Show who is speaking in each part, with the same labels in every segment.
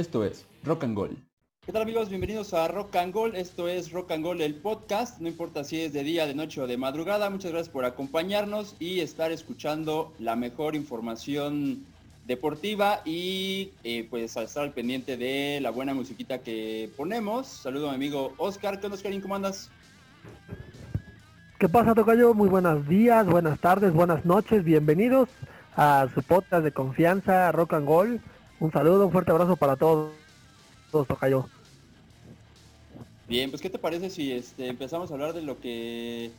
Speaker 1: Esto es Rock and Gold.
Speaker 2: ¿Qué tal amigos? Bienvenidos a Rock and Gold. Esto es Rock and Gold el podcast. No importa si es de día, de noche o de madrugada. Muchas gracias por acompañarnos y estar escuchando la mejor información deportiva y eh, pues a estar al pendiente de la buena musiquita que ponemos. Saludo a mi amigo Oscar. ¿Qué onda Oscarín? ¿Cómo andas?
Speaker 3: ¿Qué pasa, Tocayo? Muy buenos días, buenas tardes, buenas noches. Bienvenidos a su podcast de confianza, Rock and Gold. Un saludo, un fuerte abrazo para todos, todos Tocayo.
Speaker 2: Bien, pues ¿qué te parece si este, empezamos a hablar de lo que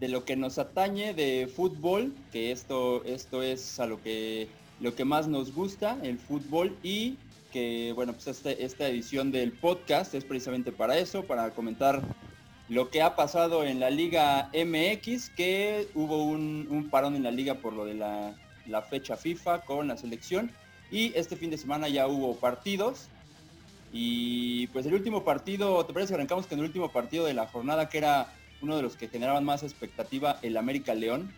Speaker 2: de lo que nos atañe de fútbol, que esto esto es a lo que lo que más nos gusta, el fútbol y que bueno, pues este, esta edición del podcast es precisamente para eso, para comentar lo que ha pasado en la Liga MX, que hubo un, un parón en la liga por lo de la, la fecha FIFA con la selección y este fin de semana ya hubo partidos. Y pues el último partido, ¿te parece que arrancamos con el último partido de la jornada que era uno de los que generaban más expectativa, el América León?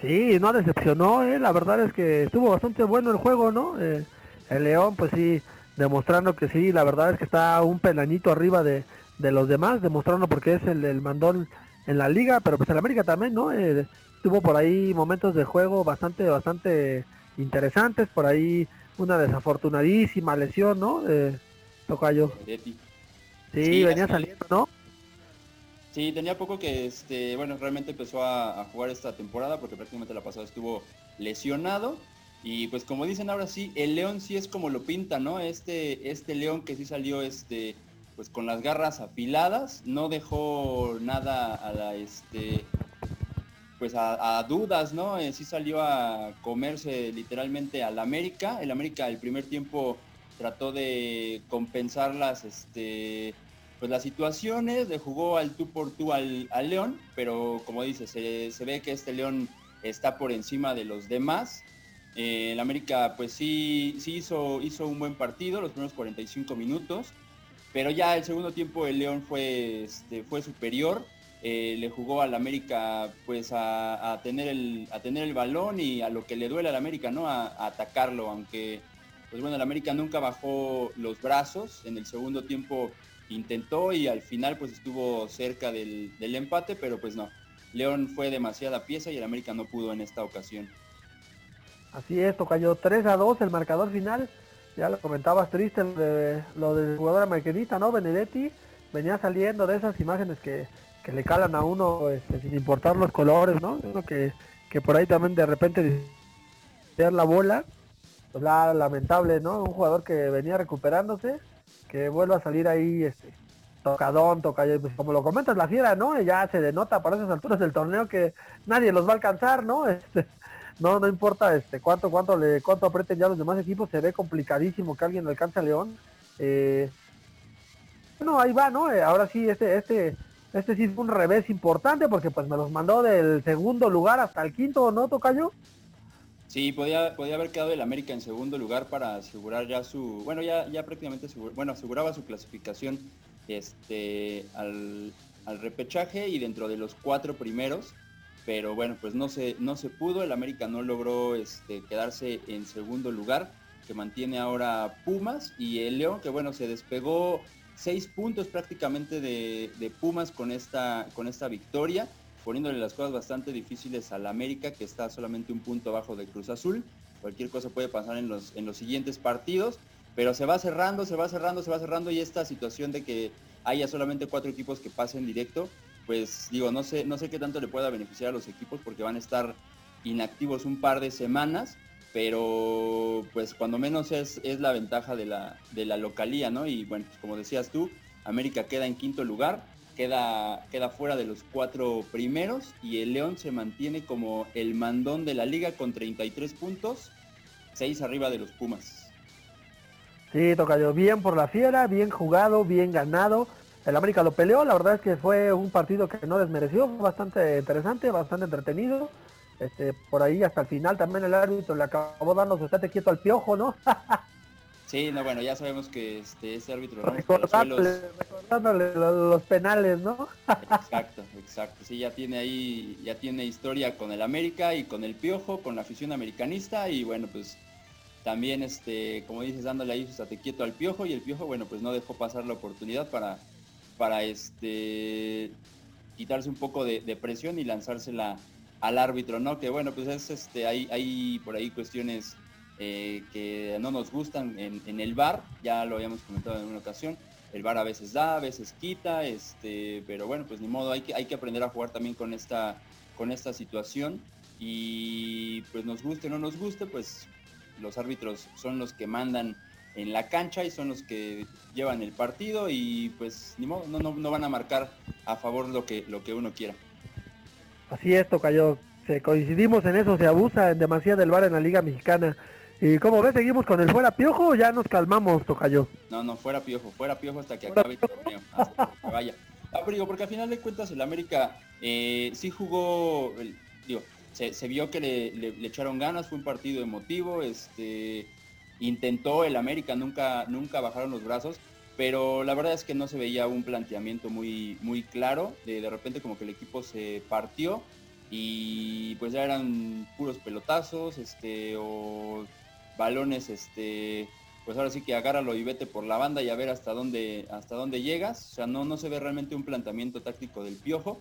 Speaker 3: Sí, no decepcionó, ¿eh? la verdad es que estuvo bastante bueno el juego, ¿no? Eh, el León, pues sí, demostrando que sí, la verdad es que está un pelanito arriba de, de los demás, demostrando porque es el, mandón en la liga, pero pues el América también, ¿no? Eh, tuvo por ahí momentos de juego bastante, bastante interesantes, por ahí una desafortunadísima lesión, ¿no? Eh, Tocayo. Sí, sí, venía saliendo, ¿no?
Speaker 2: Sí, tenía poco que, este, bueno, realmente empezó a, a, jugar esta temporada porque prácticamente la pasada estuvo lesionado. Y pues como dicen ahora sí, el León sí es como lo pinta, ¿no? Este, este León que sí salió, este, pues con las garras afiladas, no dejó nada a la, este, pues a, dudas, ¿no? Eh, sí salió a comerse literalmente al América. El América el primer tiempo trató de compensar las, este, pues las situaciones, le jugó al tú por tú al, León, pero como dice, se, se, ve que este León está por encima de los demás. Eh, el América pues sí, sí hizo, hizo un buen partido los primeros 45 minutos, pero ya el segundo tiempo el León fue, este, fue superior eh, le jugó al América pues a, tener el, a tener el balón y a lo que le duele al América, ¿no? A, atacarlo, aunque pues bueno, el América nunca bajó los brazos, en el segundo tiempo intentó y al final pues estuvo cerca del, empate, pero pues no, León fue demasiada pieza y el América no pudo en esta ocasión.
Speaker 3: Así es, cayó 3 a 2 el marcador final, ya lo comentabas triste lo, lo del jugador americanista, ¿no? Benedetti venía saliendo de esas imágenes que que le calan a uno este, sin importar los colores, ¿no? Uno que, que por ahí también de repente la bola, pues la lamentable, ¿no? Un jugador que venía recuperándose, que vuelve a salir ahí este tocadón, toca pues como lo comentas la fiera, ¿no? Ya se denota para esas alturas del torneo que nadie los va a alcanzar, ¿no? Este, no, no importa este cuánto, cuánto le, cuánto aprieten ya los demás equipos, se ve complicadísimo que alguien alcance a León. Eh, bueno, ahí va, ¿no? Eh, ahora sí, este, este, este sí fue un revés importante porque pues me los mandó del segundo lugar hasta el quinto, ¿no, Tocayo?
Speaker 2: Sí, podía, podía haber quedado el América en segundo lugar para asegurar ya su, bueno, ya, ya prácticamente, bueno, aseguraba su clasificación este, al, al, repechaje y dentro de los cuatro primeros, pero bueno, pues no se, no se pudo, el América no logró este, quedarse en segundo lugar, que mantiene ahora Pumas y el León, que bueno, se despegó seis puntos prácticamente de, Pumas con esta, con esta victoria, poniéndole las cosas bastante difíciles al América, que está solamente un punto abajo de Cruz Azul. Cualquier cosa puede pasar en los, en los siguientes partidos, pero se va cerrando, se va cerrando, se va cerrando y esta situación de que haya solamente cuatro equipos que pasen directo, pues digo, no sé, no sé qué tanto le pueda beneficiar a los equipos porque van a estar inactivos un par de semanas pero pues cuando menos es, es la ventaja de la, de la localía, ¿no? Y bueno, pues como decías tú, América queda en quinto lugar, queda, queda fuera de los cuatro primeros y el León se mantiene como el mandón de la liga con 33 puntos, 6 arriba de los Pumas.
Speaker 3: Sí, Tocayo, bien por la fiera, bien jugado, bien ganado. El América lo peleó, la verdad es que fue un partido que no desmereció, bastante interesante, bastante entretenido. Este, por ahí hasta el final también el árbitro le acabó dando su estate quieto al piojo, ¿no?
Speaker 2: sí, no, bueno, ya sabemos que este, ese árbitro
Speaker 3: recordándole, recordándole los penales, ¿no?
Speaker 2: exacto, exacto. Sí, ya tiene ahí, ya tiene historia con el América y con el piojo, con la afición americanista y bueno, pues también, este, como dices, dándole ahí su estate quieto al Piojo y el Piojo, bueno, pues no dejó pasar la oportunidad para, para este, quitarse un poco de, presión y lanzársela al árbitro, ¿no? Que bueno, pues es, este, hay, hay por ahí cuestiones eh, que no nos gustan en, el bar, ya lo habíamos comentado en una ocasión, el bar a veces da, a veces quita, este, pero bueno, pues ni modo, hay que, hay que aprender a jugar también con esta, con esta situación y pues nos guste o no nos guste, pues los árbitros son los que mandan en la cancha y son los que llevan el partido y pues ni modo, no, no, van a marcar a favor lo que, lo que uno quiera.
Speaker 3: Así es, Tocayo. Se coincidimos en eso, se abusa en demasiado del bar en la Liga Mexicana. Y como ves, seguimos con el fuera piojo o ya nos calmamos, Tocayo.
Speaker 2: No, no, fuera piojo, fuera piojo hasta que acabe el torneo, hasta que vaya. Ah, pero digo, porque al final de cuentas el América eh, sí jugó, digo, se, vio que le, echaron ganas, fue un partido emotivo, este, intentó el América, nunca, nunca bajaron los brazos, pero la verdad es que no se veía un planteamiento muy, muy claro, de, de repente como que el equipo se partió y pues ya eran puros pelotazos, este, o balones, este, pues ahora sí que agárralo y vete por la banda y a ver hasta dónde, hasta dónde llegas. O sea, no, no se ve realmente un planteamiento táctico del piojo.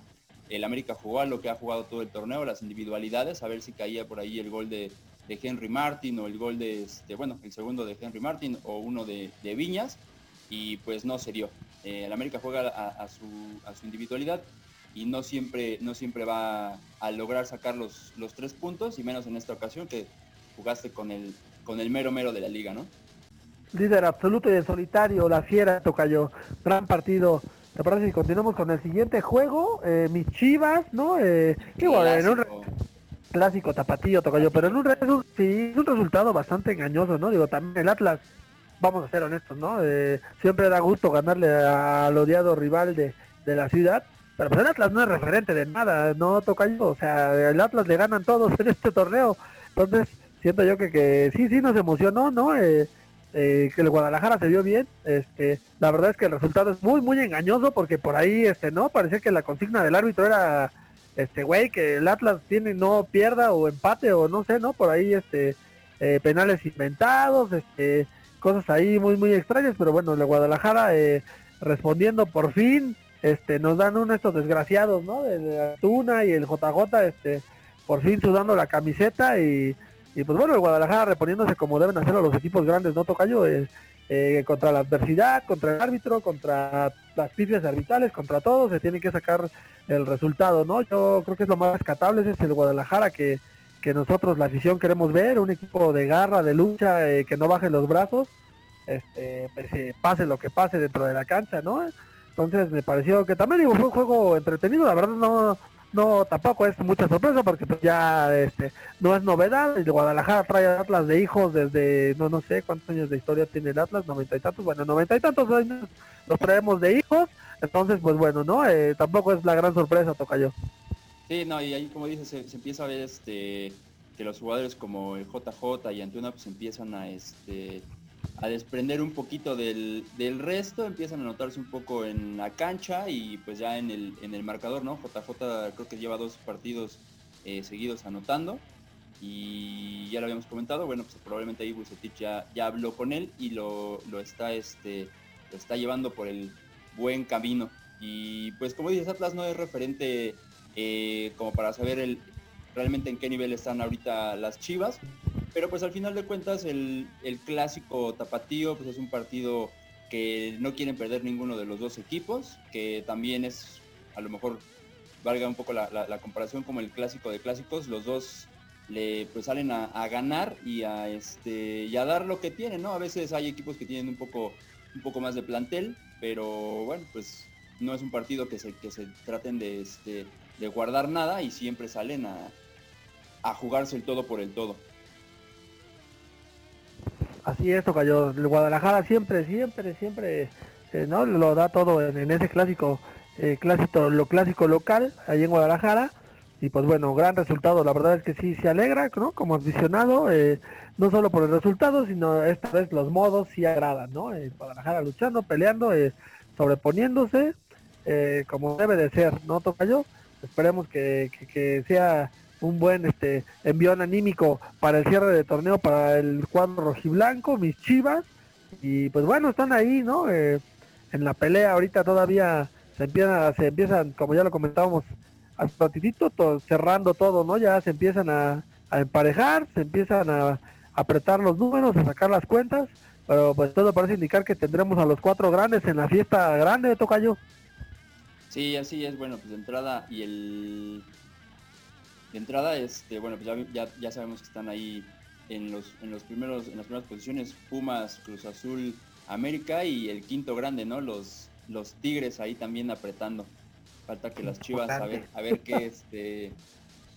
Speaker 2: El América jugó a lo que ha jugado todo el torneo, las individualidades, a ver si caía por ahí el gol de, Henry Martin o el gol de, este, bueno, el segundo de Henry Martin o uno de, Viñas y pues no se dio. Eh, el América juega a, su, individualidad y no siempre, no siempre va a lograr sacar los, los tres puntos y menos en esta ocasión que jugaste con el, con el mero mero de la liga, ¿no?
Speaker 3: Líder absoluto y en solitario, la fiera Tocayo, gran partido ¿Te parece si continuamos con el siguiente juego? Eh, mis chivas, ¿no? Eh, igual, en un clásico tapatío, yo, pero en un, sí, un resultado bastante engañoso, ¿no? Digo, también el Atlas, vamos a ser honestos, ¿no? Eh, siempre da gusto ganarle al odiado rival de, la ciudad, pero pues el Atlas no es referente de nada, no toca yo, o sea, el Atlas le ganan todos en este torneo, entonces siento yo que, que sí, sí nos emocionó, ¿no? Eh, eh, que el Guadalajara se vio bien. Este, la verdad es que el resultado es muy, muy engañoso porque por ahí, este, no, parecía que la consigna del árbitro era, este, güey, que el Atlas tiene no pierda o empate o no sé, ¿no? Por ahí, este, eh, penales inventados, este, cosas ahí muy, muy extrañas, pero bueno, el Guadalajara eh, respondiendo por fin, este, nos dan uno estos desgraciados, ¿no? De, Tuna y el JJ, este, por fin sudando la camiseta y y pues bueno, el Guadalajara reponiéndose como deben hacerlo los equipos grandes, ¿no, Tocayo? Eh, eh, contra la adversidad, contra el árbitro, contra las pifias arbitrales, contra todo, se tiene que sacar el resultado, ¿no? Yo creo que es lo más rescatable, es el Guadalajara que, que nosotros, la afición, queremos ver, un equipo de garra, de lucha, eh, que no baje los brazos, este, pues, pase lo que pase dentro de la cancha, ¿no? Entonces me pareció que también digo, fue un juego entretenido, la verdad no, no tampoco es mucha sorpresa porque pues ya este no es novedad el Guadalajara trae Atlas de hijos desde no no sé cuántos años de historia tiene el Atlas noventa y tantos bueno noventa y tantos años los traemos de hijos entonces pues bueno no eh, tampoco es la gran sorpresa toca yo
Speaker 2: sí no y ahí como dices se, empieza a ver este que los jugadores como el JJ y Antuna pues empiezan a este a desprender un poquito del, resto, empiezan a notarse un poco en la cancha y pues ya en el, en el marcador, ¿no? JJ creo que lleva dos partidos eh, seguidos anotando y ya lo habíamos comentado, bueno, pues probablemente ahí Bucetich ya, ya habló con él y lo, está, este, lo está llevando por el buen camino. Y pues como dices, Atlas no es referente eh, como para saber el, realmente en qué nivel están ahorita las Chivas, pero pues al final de cuentas el, clásico tapatío pues es un partido que no quieren perder ninguno de los dos equipos, que también es, a lo mejor valga un poco la, comparación como el clásico de clásicos, los dos le pues salen a, ganar y a este y dar lo que tienen, ¿no? A veces hay equipos que tienen un poco un poco más de plantel, pero bueno, pues no es un partido que se, que se traten de, este, de guardar nada y siempre salen a, a jugarse el todo por el todo.
Speaker 3: Así es, cayó. El Guadalajara siempre, siempre, siempre, eh, ¿no? Lo da todo en, ese clásico, eh, clásico, lo clásico local, ahí en Guadalajara. Y pues bueno, gran resultado. La verdad es que sí se alegra, ¿no? Como aficionado, eh, no solo por el resultado, sino esta vez los modos sí agradan, ¿no? Guadalajara luchando, peleando, sobreponiéndose, como debe de ser, ¿no, Tocayo? Esperemos que, sea un buen este envión anímico para el cierre de torneo para el cuadro rojiblanco, mis chivas. Y pues bueno, están ahí, ¿no? Eh, en la pelea ahorita todavía se empiezan, se empiezan, como ya lo comentábamos al ratitito, cerrando todo, ¿no? Ya se empiezan a, emparejar, se empiezan a apretar los números, a sacar las cuentas, pero pues todo parece indicar que tendremos a los cuatro grandes en la fiesta grande de Tocayo.
Speaker 2: Sí, así es, bueno, pues de entrada y el de entrada este, bueno, pues ya, ya, sabemos que están ahí en los en los primeros en las primeras posiciones Pumas, Cruz Azul, América y el quinto grande, ¿no? Los los Tigres ahí también apretando. Falta que las Chivas a ver, a ver qué este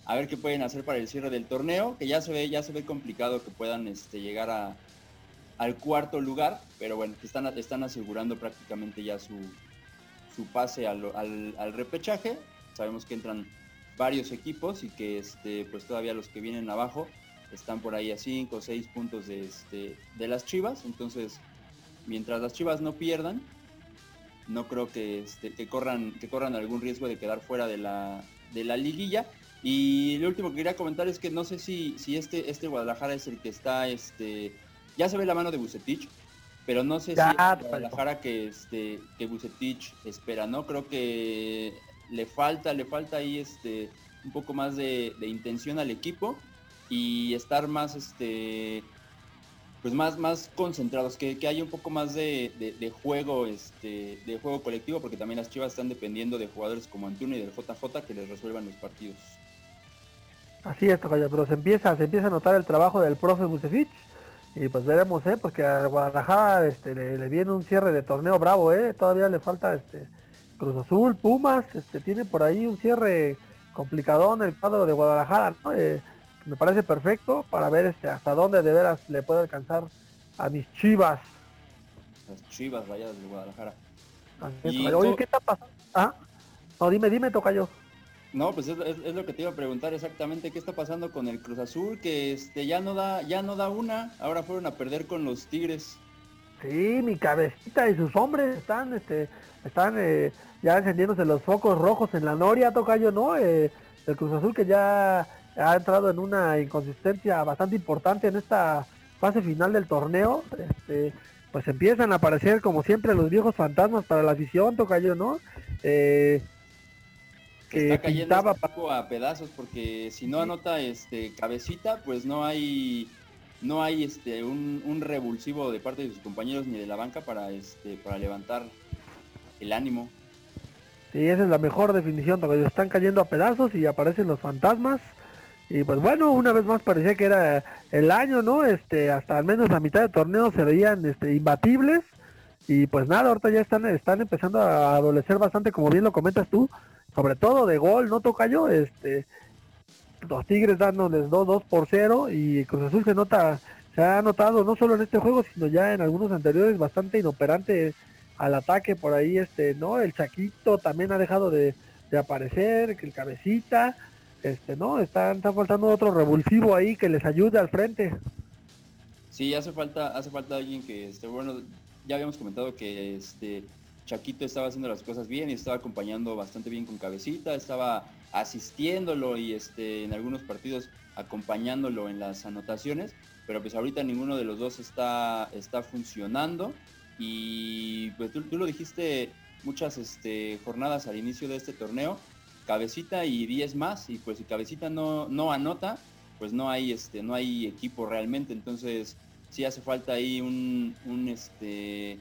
Speaker 2: a ver qué pueden hacer para el cierre del torneo, que ya se ve ya se ve complicado que puedan este llegar a al cuarto lugar, pero bueno, están están asegurando prácticamente ya su pase al, al, repechaje. Sabemos que entran varios equipos y que este pues todavía los que vienen abajo están por ahí a 5 o 6 puntos de, este, de las Chivas, entonces mientras las Chivas no pierdan, no creo que, este, que, corran, que corran algún riesgo de quedar fuera de la, de la liguilla. Y lo último que quería comentar es que no sé si, si este, este Guadalajara es el que está, este, ya se ve la mano de Bucetich, pero no sé si es Guadalajara que, este, que Bucetich espera, ¿no? Creo que le falta, le falta ahí este, un poco más de, de intención al equipo y estar más, este, pues más, más concentrados, que, que haya un poco más de, juego, este, de juego colectivo, porque también las Chivas están dependiendo de jugadores como Antonio y del JJ que les resuelvan los partidos.
Speaker 3: Así es, pero se empieza, se empieza a notar el trabajo del profe Bucefich y pues veremos, eh, porque a Guadalajara este, le, viene un cierre de torneo bravo, eh, todavía le falta este Cruz Azul, Pumas, este, tiene por ahí un cierre complicadón el cuadro de Guadalajara, ¿no? Eh, me parece perfecto para ver este hasta dónde de veras le puede alcanzar a mis chivas.
Speaker 2: Las chivas rayadas de Guadalajara.
Speaker 3: Oye, ¿qué está pasando? Ah, no, dime, dime, toca yo.
Speaker 2: No, pues es, lo que te iba a preguntar exactamente qué está pasando con el Cruz Azul, que este ya no da, ya no da una, ahora fueron a perder con los Tigres.
Speaker 3: Sí, mi cabecita y sus hombres están, este, están eh, ya encendiéndose los focos rojos en la noria, tocayo, ¿no? Eh, el Cruz Azul que ya ha entrado en una inconsistencia bastante importante en esta fase final del torneo. Este, pues empiezan a aparecer como siempre los viejos fantasmas para la afición, Tocayo, ¿no?
Speaker 2: Eh, que está cayendo este a pedazos porque si no anota este cabecita, pues no hay no hay este un, un, revulsivo de parte de sus compañeros ni de la banca para este para levantar el ánimo.
Speaker 3: Sí, esa es la mejor definición, Tocayo. Están cayendo a pedazos y aparecen los fantasmas. Y pues bueno, una vez más parecía que era el año, ¿no? Este, hasta al menos la mitad del torneo se veían este, imbatibles. Y pues nada, ahorita ya están, están empezando a adolecer bastante, como bien lo comentas tú, sobre todo de gol, ¿no toca yo? Este, los Tigres dándoles 2-2 por 0 y Cruz Azul se nota, se ha notado no solo en este juego, sino ya en algunos anteriores bastante inoperante al ataque por ahí, este, ¿no? El Chaquito también ha dejado de, de aparecer, el cabecita, este, ¿no? Está, está faltando otro revulsivo ahí que les ayude al frente.
Speaker 2: Sí, hace falta, hace falta alguien que, este, bueno, ya habíamos comentado que este Chaquito estaba haciendo las cosas bien y estaba acompañando bastante bien con cabecita, estaba asistiéndolo y este en algunos partidos acompañándolo en las anotaciones, pero pues ahorita ninguno de los dos está, está funcionando. Y pues tú, tú lo dijiste muchas este, jornadas al inicio de este torneo, Cabecita y 10 más y pues si Cabecita no, no anota, pues no hay este no hay equipo realmente, entonces sí hace falta ahí un, un este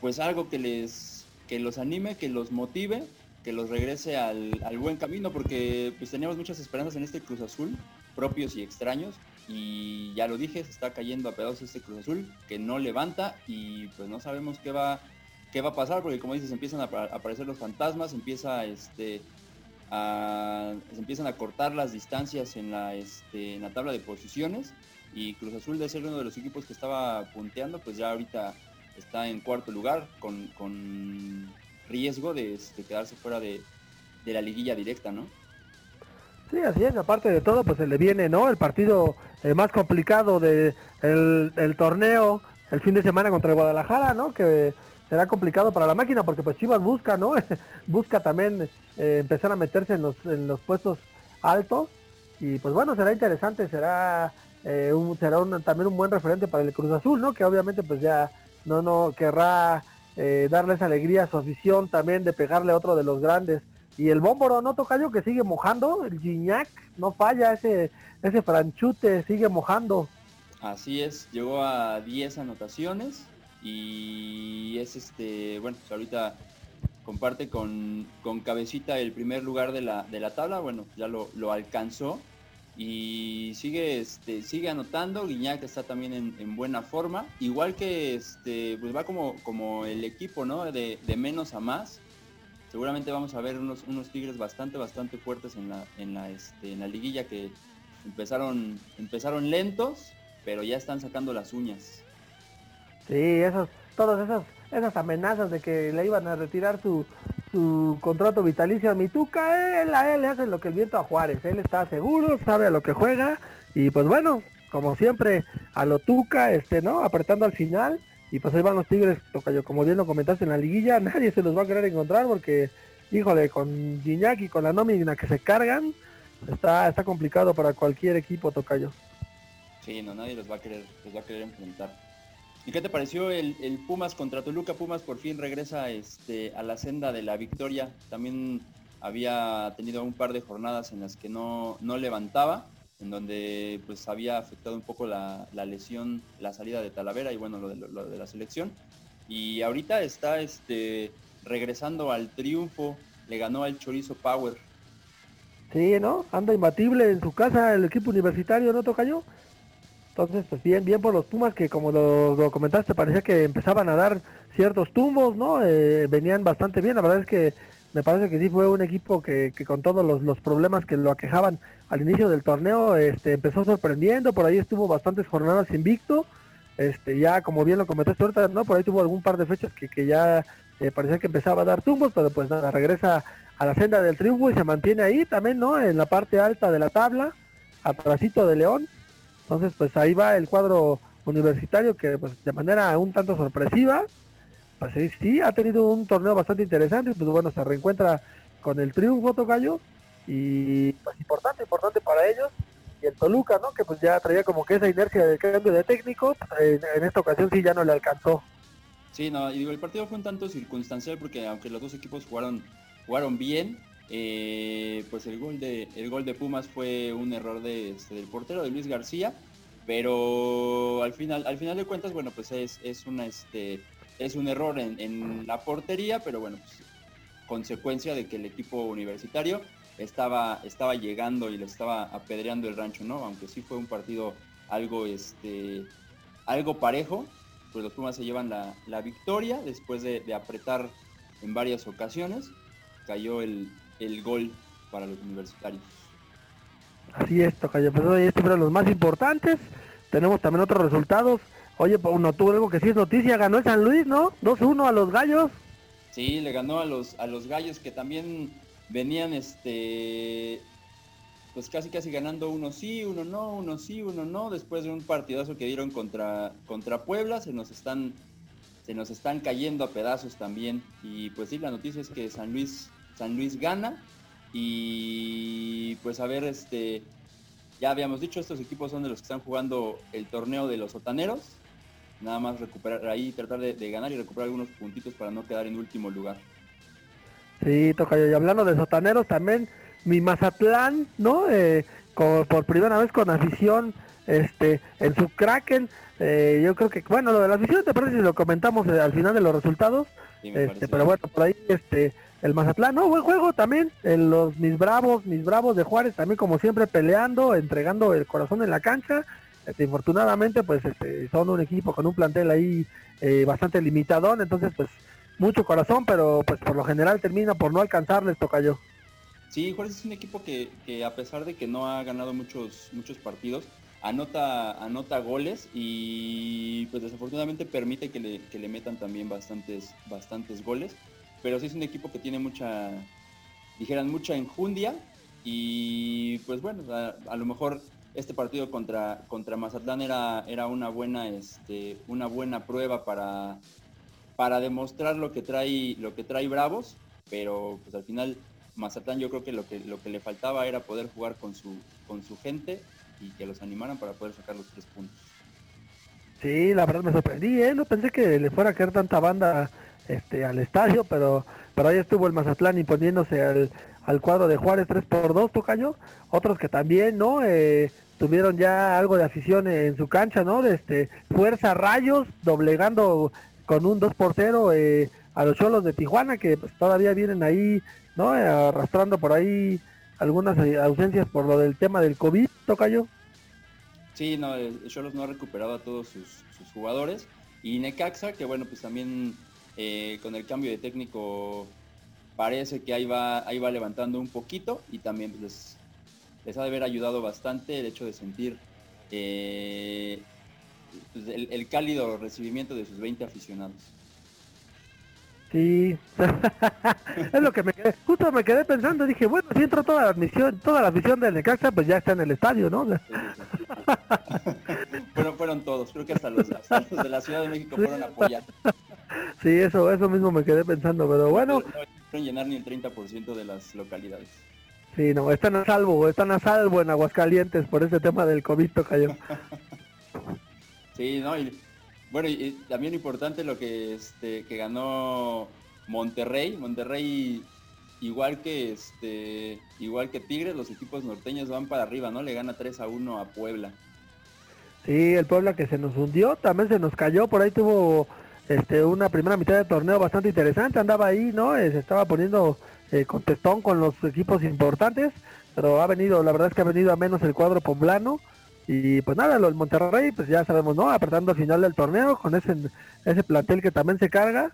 Speaker 2: pues algo que les que los anime, que los motive, que los regrese al, al buen camino porque pues teníamos muchas esperanzas en este Cruz Azul, propios y extraños y ya lo dije, se está cayendo a pedazos este Cruz Azul que no levanta y pues no sabemos qué va qué va a pasar porque como dices empiezan a aparecer los fantasmas, empieza este se empiezan a cortar las distancias en la, este, en la tabla de posiciones y Cruz Azul de ser uno de los equipos que estaba punteando, pues ya ahorita está en cuarto lugar con, riesgo de, este, quedarse fuera de, la liguilla directa, ¿no?
Speaker 3: Sí, así es, aparte de todo, pues se le viene, ¿no? El partido eh, más complicado del de el torneo el fin de semana contra el Guadalajara, ¿no? Que será complicado para la máquina porque pues Chivas busca, ¿no? busca también eh, empezar a meterse en los, en los puestos altos y pues bueno, será interesante, será eh, será también un buen referente para el Cruz Azul, ¿no? Que obviamente pues ya no, no querrá eh, darles alegría a su afición también de pegarle a otro de los grandes. Y el Bómboro, ¿no, Tocayo? Que sigue mojando, el Gignac no falla, ese, ese franchute sigue mojando.
Speaker 2: Así es, llegó a 10 anotaciones y es este, bueno, pues ahorita comparte con, con Cabecita el primer lugar de la, de la tabla, bueno, ya lo, lo alcanzó y sigue este sigue anotando. Guiñac está también en, buena forma. Igual que este pues va como como el equipo no de, menos a más. Seguramente vamos a ver unos, unos tigres bastante bastante fuertes en la en la este, en la liguilla que empezaron empezaron lentos pero ya están sacando las uñas.
Speaker 3: Sí esos todas esas esas amenazas de que le iban a retirar su su contrato vitalicio a Mituca, él a él le hace lo que el viento a Juárez, él está seguro, sabe a lo que juega y pues bueno, como siempre a lo Tuca, este, ¿no? Apretando al final y pues ahí van los Tigres, Tocayo, como bien lo comentaste en la liguilla, nadie se los va a querer encontrar porque, híjole, con Gignac y con la nómina que se cargan, está, está complicado para cualquier equipo, Tocayo.
Speaker 2: Sí, no, nadie los va a querer, los va a querer enfrentar. ¿Y qué te pareció el, Pumas contra Toluca? Pumas por fin regresa este, a la senda de la victoria. También había tenido un par de jornadas en las que no, no levantaba, en donde pues había afectado un poco la, lesión, la salida de Talavera y bueno, lo de, la selección. Y ahorita está este, regresando al triunfo, le ganó al Chorizo Power.
Speaker 3: Sí, ¿no? Anda imbatible en su casa el equipo universitario, ¿no, Tocayo? Entonces, pues bien, bien por los Pumas que como lo, comentaste, parecía que empezaban a dar ciertos tumbos, ¿no? Eh, venían bastante bien, la verdad es que me parece que sí fue un equipo que, con todos los, problemas que lo aquejaban al inicio del torneo, este, empezó sorprendiendo, por ahí estuvo bastantes jornadas invicto, este, ya como bien lo comentaste ahorita, ¿no? Por ahí tuvo algún par de fechas que, ya eh, parecía que empezaba a dar tumbos, pero pues nada, regresa a la senda del triunfo y se mantiene ahí también, ¿no? En la parte alta de la tabla, atrásito de León, entonces, pues ahí va el cuadro universitario que pues de manera un tanto sorpresiva, pues sí, ha tenido un torneo bastante interesante, pues bueno, se reencuentra con el triunfo Tocayo y pues importante, importante para ellos. Y el Toluca, ¿no? Que pues ya traía como que esa inercia de cambio de técnico, pues, en, esta ocasión sí ya no le alcanzó.
Speaker 2: Sí, no, y digo, el partido fue un tanto circunstancial porque aunque los dos equipos jugaron, jugaron bien, eh, pues el gol de el gol de Pumas fue un error de, este, del portero de Luis García, pero al final al final de cuentas bueno pues es, es este es un error en, la portería, pero bueno pues, consecuencia de que el equipo universitario estaba estaba llegando y le estaba apedreando el rancho, ¿no? Aunque sí fue un partido algo este algo parejo, pues los Pumas se llevan la, victoria después de apretar en varias ocasiones. Cayó el, el gol para los universitarios.
Speaker 3: Así es, Tocayo, pues hoy estos fueron los más importantes. Tenemos también otros resultados. Oye, uno tuvo algo que sí es noticia, ganó el San Luis, ¿no? 2-1 a los gallos.
Speaker 2: Sí, le ganó a los, a los gallos que también venían este pues casi casi ganando uno sí, uno no, uno sí, uno no, después de un partidazo que dieron contra, contra Puebla, se nos están se nos están cayendo a pedazos también. Y pues sí, la noticia es que San Luis San Luis gana y pues a ver, este, ya habíamos dicho, estos equipos son de los que están jugando el torneo de los sotaneros. Nada más recuperar ahí, tratar de, ganar y recuperar algunos puntitos para no quedar en último lugar.
Speaker 3: Sí, toca y hablando de sotaneros también, mi Mazatlán, ¿no? Eh, por primera vez con afición este en su Kraken. Eh, yo creo que, bueno, lo de la afición te parece si lo comentamos eh, al final de los resultados. este, pero bueno, por ahí este el Mazatlán, no, buen juego también, los mis bravos, mis bravos de Juárez también como siempre peleando, entregando el corazón en la cancha. Este, infortunadamente pues este, son un equipo con un plantel ahí eh, bastante limitadón, entonces pues mucho corazón, pero pues por lo general termina por no alcanzarles, yo
Speaker 2: Sí, Juárez es un equipo que, que, a pesar de que no ha ganado muchos, muchos partidos, anota, anota goles y pues desafortunadamente permite que le, que le metan también bastantes, bastantes goles pero sí es un equipo que tiene mucha, dijeran, mucha enjundia y pues bueno, a, lo mejor este partido contra, contra Mazatlán era, era una buena, este, una buena prueba para, para demostrar lo que trae, lo que trae Bravos, pero pues al final Mazatlán yo creo que lo que lo que le faltaba era poder jugar con su con su gente y que los animaran para poder sacar los tres puntos.
Speaker 3: Sí, la verdad me sorprendí, ¿eh? no pensé que le fuera a caer tanta banda este al estadio, pero pero ahí estuvo el Mazatlán imponiéndose al, al cuadro de Juárez 3 por 2 tocayo, otros que también, ¿no? Eh, tuvieron ya algo de afición en su cancha, ¿no? De este Fuerza Rayos doblegando con un 2 por 0 eh, a los Cholos de Tijuana que pues, todavía vienen ahí, ¿no? arrastrando por ahí algunas eh, ausencias por lo del tema del COVID, Tocayo.
Speaker 2: Sí, no, Cholos no ha recuperado a todos sus, jugadores. Y Necaxa, que bueno, pues también eh, con el cambio de técnico parece que ahí va, ahí va levantando un poquito y también pues, les, ha de haber ayudado bastante el hecho de sentir eh, pues, el, el, cálido recibimiento de sus 20 aficionados.
Speaker 3: Sí, es lo que me quedé, justo me quedé pensando, dije, bueno, si entró toda la admisión, toda la afición del Necaxa, pues ya está en el estadio, ¿no?
Speaker 2: bueno, fueron todos, creo que hasta los, de la Ciudad de México fueron a apoyar.
Speaker 3: Sí, eso, eso mismo me quedé pensando, pero bueno. No,
Speaker 2: no llenar ni el 30% de las localidades.
Speaker 3: Sí, no, están a salvo, están a salvo en Aguascalientes por ese tema del COVID, cayó.
Speaker 2: sí, no, y bueno, y, también importante lo que, este, que ganó Monterrey. Monterrey, igual que este, igual que Tigres, los equipos norteños van para arriba, ¿no? Le gana 3 a 1 a Puebla.
Speaker 3: Sí, el Puebla que se nos hundió, también se nos cayó, por ahí tuvo este, una primera mitad de torneo bastante interesante, andaba ahí, ¿no? Eh, se estaba poniendo eh, contestón con los equipos importantes, pero ha venido, la verdad es que ha venido a menos el cuadro poblano y pues nada, los Monterrey, pues ya sabemos, ¿no? Apretando al final del torneo con ese, ese plantel que también se carga.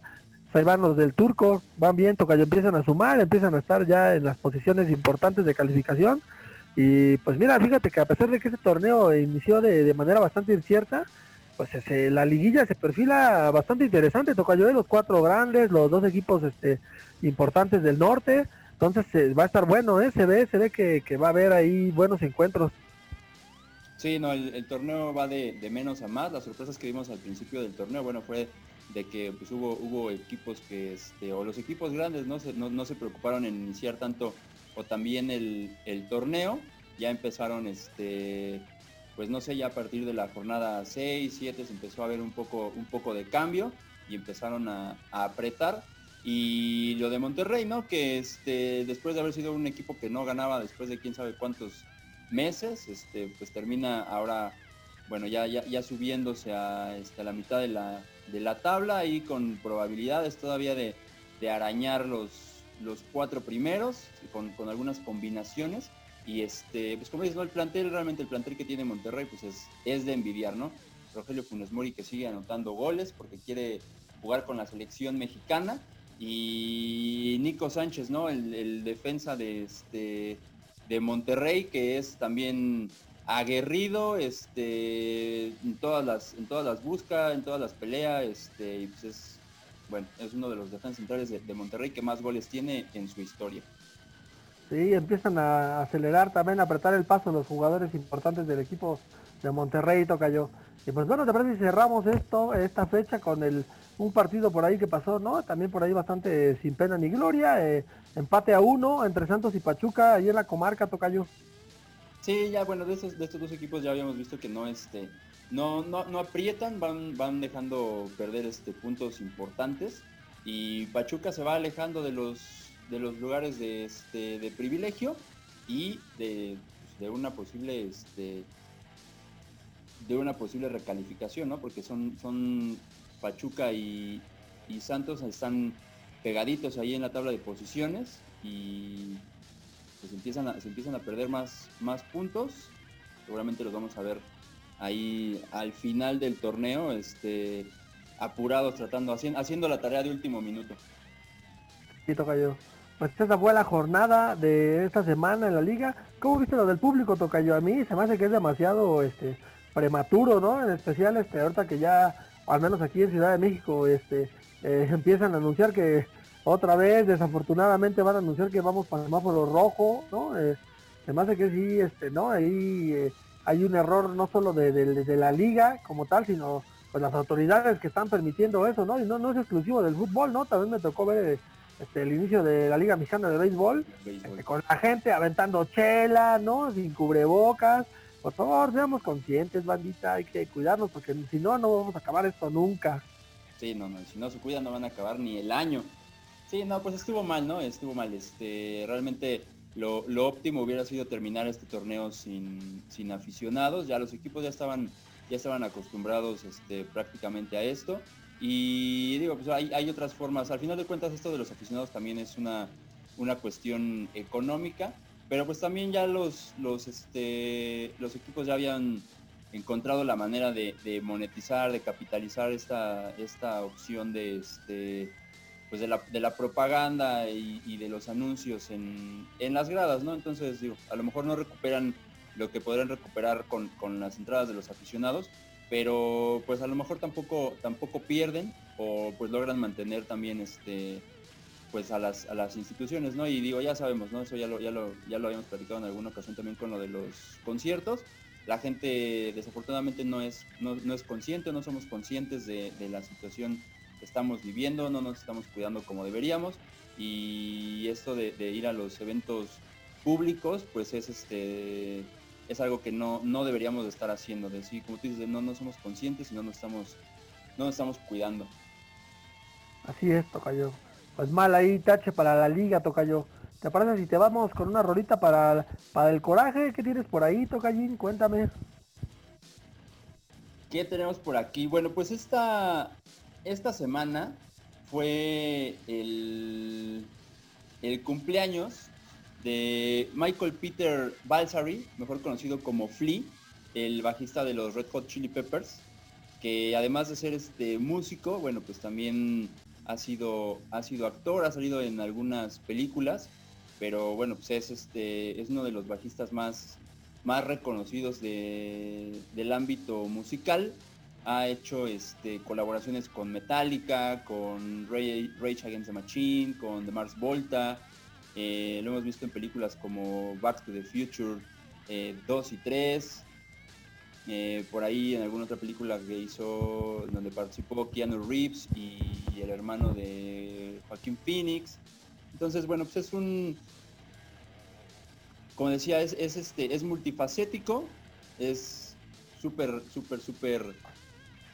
Speaker 3: Pues ahí van los del turco, van bien, Tocayo empiezan a sumar, empiezan a estar ya en las posiciones importantes de calificación. Y pues mira, fíjate que a pesar de que ese torneo inició de, de manera bastante incierta, pues ese, la liguilla se perfila bastante interesante. Tocayo de los cuatro grandes, los dos equipos este, importantes del norte. Entonces eh, va a estar bueno, ¿eh? se ve, se ve que, va a haber ahí buenos encuentros.
Speaker 2: Sí, no, el, torneo va de, menos a más. Las sorpresas que vimos al principio del torneo, bueno, fue de que pues, hubo, hubo equipos que, este, o los equipos grandes no se, no, se preocuparon en iniciar tanto o también el, torneo. Ya empezaron, este, pues no sé, ya a partir de la jornada 6, 7 se empezó a ver un poco, un poco de cambio y empezaron a, apretar. Y lo de Monterrey, ¿no? Que este, después de haber sido un equipo que no ganaba después de quién sabe cuántos meses, este, pues termina ahora, bueno, ya, ya, ya subiéndose a, este, la mitad de la, de la tabla y con probabilidades todavía de, arañar los, los cuatro primeros con, con, algunas combinaciones. Y este, pues como dices, ¿no? el plantel, realmente el plantel que tiene Monterrey, pues es, es de envidiar, ¿no? Rogelio Funes Mori que sigue anotando goles porque quiere jugar con la selección mexicana. Y Nico Sánchez, ¿no? El, defensa de este de Monterrey, que es también aguerrido, este, en todas las, en todas las busca, en todas las peleas, este, y pues es, bueno, es uno de los defensas centrales de, Monterrey que más goles tiene en su historia.
Speaker 3: Sí, empiezan a acelerar también, a apretar el paso los jugadores importantes del equipo de Monterrey, toca yo. Y pues bueno, te parece si cerramos esto, esta fecha con el un partido por ahí que pasó, ¿no? También por ahí bastante sin pena ni gloria. Eh, empate a uno entre Santos y Pachuca, ahí en la comarca, Tocayo.
Speaker 2: Sí, ya bueno, de estos, de estos dos equipos ya habíamos visto que no, este, no, no, no aprietan, van, van dejando perder este, puntos importantes. Y Pachuca se va alejando de los, de los lugares de, este, de privilegio y de, pues, de una posible este, de una posible recalificación, ¿no? Porque son, son Pachuca y, Santos están pegaditos ahí en la tabla de posiciones y pues empiezan a, se empiezan a perder más, más puntos. Seguramente los vamos a ver ahí al final del torneo, este, apurados tratando, haciendo, haciendo la tarea de último minuto.
Speaker 3: Sí, Tocayo. Pues esta fue la jornada de esta semana en la liga. ¿Cómo viste lo del público, Tocayo? A mí se me hace que es demasiado este prematuro, ¿no? En especial este ahorita que ya al menos aquí en Ciudad de México, este, eh, empiezan a anunciar que otra vez, desafortunadamente, van a anunciar que vamos para el semáforo rojo, ¿no? Eh, se me hace que sí, este, ¿no? Ahí eh, hay un error no solo de, la liga como tal, sino pues las autoridades que están permitiendo eso, ¿no? Y no, no es exclusivo del fútbol, ¿no? También me tocó ver este, el inicio de la Liga Mexicana de Béisbol, este, con la gente aventando chela, ¿no? Sin cubrebocas. Por favor, seamos conscientes, bandita, hay que cuidarnos porque si no, no vamos a acabar esto nunca.
Speaker 2: Sí, no, no, si no se cuidan no van a acabar ni el año. Sí, no, pues estuvo mal, ¿no? Estuvo mal. Este, realmente lo, óptimo hubiera sido terminar este torneo sin, sin, aficionados. Ya los equipos ya estaban, ya estaban acostumbrados este, prácticamente a esto. Y digo, pues hay, hay, otras formas. Al final de cuentas esto de los aficionados también es una, una cuestión económica. Pero pues también ya los, los, este, los equipos ya habían encontrado la manera de, monetizar, de capitalizar esta, esta opción de, este, pues de, la, de la propaganda y, de los anuncios en, las gradas, ¿no? Entonces, digo, a lo mejor no recuperan lo que podrían recuperar con, las entradas de los aficionados, pero pues a lo mejor tampoco, tampoco pierden o pues logran mantener también este pues a las, a las instituciones, ¿no? Y digo, ya sabemos, ¿no? Eso ya lo, ya lo, ya lo habíamos platicado en alguna ocasión también con lo de los conciertos la gente desafortunadamente no es, no, es consciente, no somos conscientes de, la situación que estamos viviendo, no nos estamos cuidando como deberíamos y esto de, ir a los eventos públicos pues es este es algo que no, no deberíamos de estar haciendo, de decir, como tú dices, no, no somos conscientes y no nos estamos, no nos estamos cuidando.
Speaker 3: Así es, Tocayo. Pues mal ahí, tache para la liga, Tocayo. ¿Te parece si te vamos con una rolita para, para el coraje? ¿Qué tienes por ahí, Tocallín? Cuéntame.
Speaker 2: ¿Qué tenemos por aquí? Bueno, pues esta, esta semana fue el, el cumpleaños de Michael Peter Balsari, mejor conocido como Flea, el bajista de los Red Hot Chili Peppers, que además de ser este músico, bueno, pues también ha sido, ha sido actor, ha salido en algunas películas pero bueno, pues es, este, es uno de los bajistas más, más reconocidos del ámbito musical. Ha hecho este, colaboraciones con Metallica, con Rage Against the Machine, con The Mars Volta. Eh, lo hemos visto en películas como Back to the Future 2 eh, y 3. Eh, por ahí en alguna otra película que hizo donde participó Keanu Reeves y el hermano de Joaquín Phoenix. Entonces, bueno, pues es un, como decía, es, este, es multifacético, es súper, súper, súper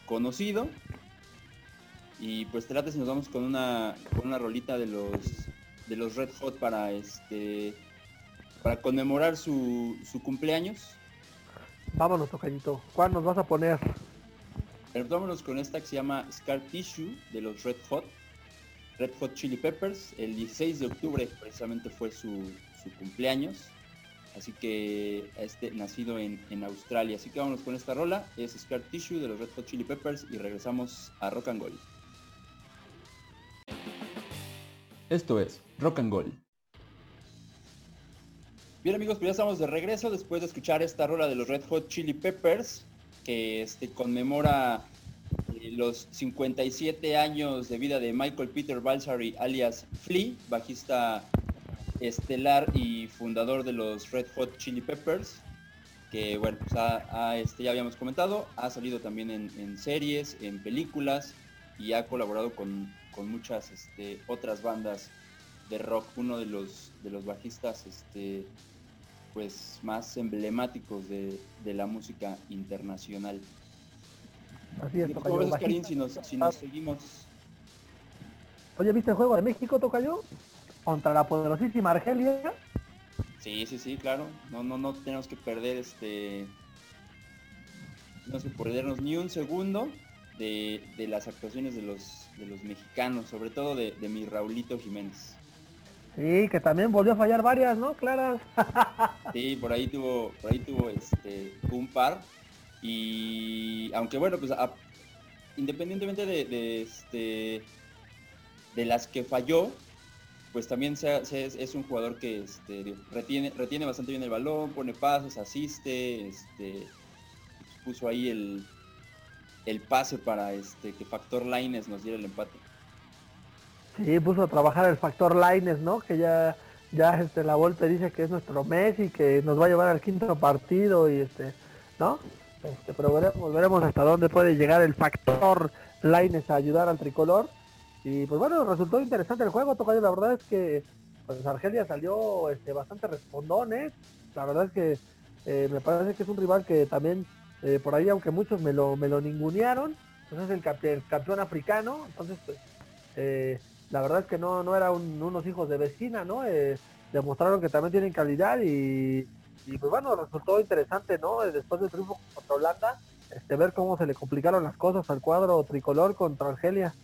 Speaker 2: conocido. Y pues trate si nos vamos con una, con una rolita de los, de los Red Hot para este para conmemorar su, su cumpleaños.
Speaker 3: Vámonos, tocadito. ¿Cuál nos vas a poner?
Speaker 2: vámonos con esta que se llama Scar Tissue de los Red Hot. Red Hot Chili Peppers. El 16 de octubre precisamente fue su, su cumpleaños. Así que este nacido en, Australia. Así que vámonos con esta rola. Es Scar Tissue de los Red Hot Chili Peppers y regresamos a Rock and Gold.
Speaker 1: Esto es Rock and Gold.
Speaker 2: Bien amigos, pues ya estamos de regreso después de escuchar esta rola de los Red Hot Chili Peppers que este, conmemora eh, los 57 años de vida de Michael Peter Balsari alias Flea, bajista estelar y fundador de los Red Hot Chili Peppers, que bueno, pues este, ya habíamos comentado, ha salido también en, series, en películas y ha colaborado con, muchas este, otras bandas de rock, uno de los, de los bajistas este, pues, más emblemáticos de, la música internacional.
Speaker 3: Así es,
Speaker 2: si nos, si nos seguimos?
Speaker 3: Oye, ¿viste el juego de México, Tocayo? contra la poderosísima Argelia.
Speaker 2: Sí, sí, sí, claro. No, no, no tenemos que perder este. No sé, perdernos ni un segundo de, las actuaciones de los, de los mexicanos, sobre todo de, mi Raulito Jiménez.
Speaker 3: Sí, que también volvió a fallar varias, ¿no? Claras.
Speaker 2: sí, por ahí tuvo, por ahí tuvo este un par. Y aunque bueno, pues independientemente de, de, este de las que falló, pues también es, un jugador que este, retiene, retiene bastante bien el balón, pone pasos, asiste, este, puso ahí el, el pase para este, que Factor Lines nos diera el empate.
Speaker 3: Sí, puso a trabajar el Factor Lines, ¿no? Que ya, ya este, la Volpe dice que es nuestro Messi, que nos va a llevar al quinto partido y este, ¿no? Este, pero veremos, veremos hasta dónde puede llegar el Factor Lines a ayudar al tricolor Y pues bueno, resultó interesante el juego, Tocayo. La verdad es que pues Argelia salió este, bastante respondón, ¿eh? La verdad es que eh, me parece que es un rival que también eh, por ahí, aunque muchos me lo, me lo ningunearon, pues es el, campeón africano, entonces pues eh, la verdad es que no, no eran unos hijos de vecina, ¿no? demostraron que también tienen calidad y, y, pues bueno, resultó interesante, ¿no? Después del triunfo contra Holanda, este, ver cómo se le complicaron las cosas al cuadro tricolor contra Argelia.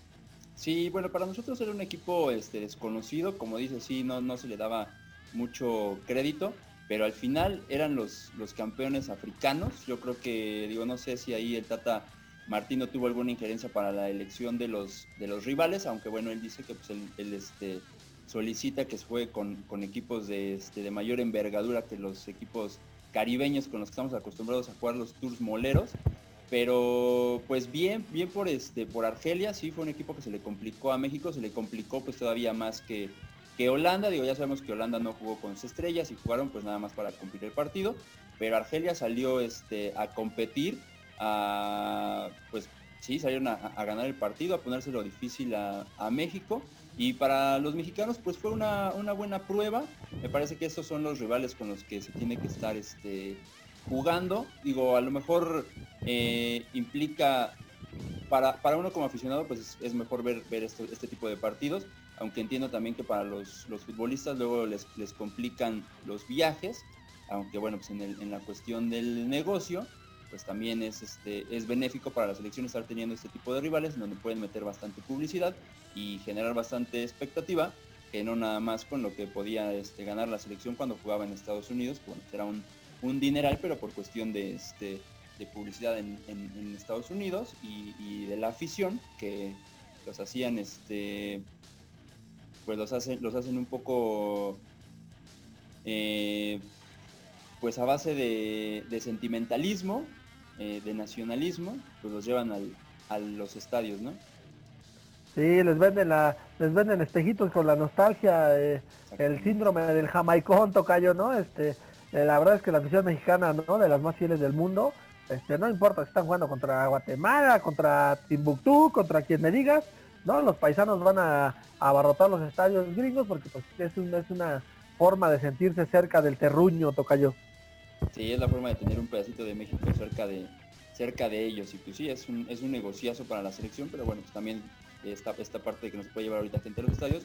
Speaker 2: Sí, bueno, para nosotros era un equipo este, desconocido, como dice, sí, no, no se le daba mucho crédito, pero al final eran los, los campeones africanos. Yo creo que, digo, no sé si ahí el Tata Martino tuvo alguna injerencia para la elección de los, de los rivales, aunque bueno, él dice que pues, él, este, solicita que se juegue con, equipos de, este, de mayor envergadura que los equipos caribeños con los que estamos acostumbrados a jugar los tours moleros. Pero pues bien, bien por este, por Argelia, sí fue un equipo que se le complicó a México, se le complicó pues todavía más que, que Holanda, digo, ya sabemos que Holanda no jugó con sus estrellas y jugaron pues nada más para cumplir el partido, pero Argelia salió este, a competir, a, pues sí, salieron a, ganar el partido, a ponérselo difícil a, México. Y para los mexicanos pues fue una, una, buena prueba. Me parece que estos son los rivales con los que se tiene que estar este, jugando. Digo, a lo mejor eh, implica, para, para, uno como aficionado, pues es, mejor ver, ver este, este, tipo de partidos, aunque entiendo también que para los, los futbolistas luego les, les, complican los viajes, aunque bueno, pues en, la cuestión del negocio, pues también es, este, es benéfico para la selección estar teniendo este tipo de rivales, donde pueden meter bastante publicidad y generar bastante expectativa, que no nada más con lo que podía este, ganar la selección cuando jugaba en Estados Unidos, bueno, será un un dineral, pero por cuestión de, este, de publicidad en, Estados Unidos y, de la afición que los hacían, este, pues los hacen, los hacen un poco, eh, pues a base de, sentimentalismo, eh, de nacionalismo, pues los llevan a los estadios, ¿no?
Speaker 3: Sí, les venden la, les venden espejitos con la nostalgia, eh, el síndrome del jamaicón tocayo, ¿no? Este, eh, la verdad es que la afición mexicana, ¿no? De las más fieles del mundo, este, no importa si están jugando contra Guatemala, contra Timbuktu, contra quien me digas, ¿no? Los paisanos van a, abarrotar los estadios gringos porque pues, es, una forma de sentirse cerca del terruño, Tocayo.
Speaker 2: Sí, es la forma de tener un pedacito de México cerca de cerca de ellos y pues sí, es un, es un negociazo para la selección, pero bueno, pues también esta, esta parte que nos puede llevar ahorita gente a los estadios,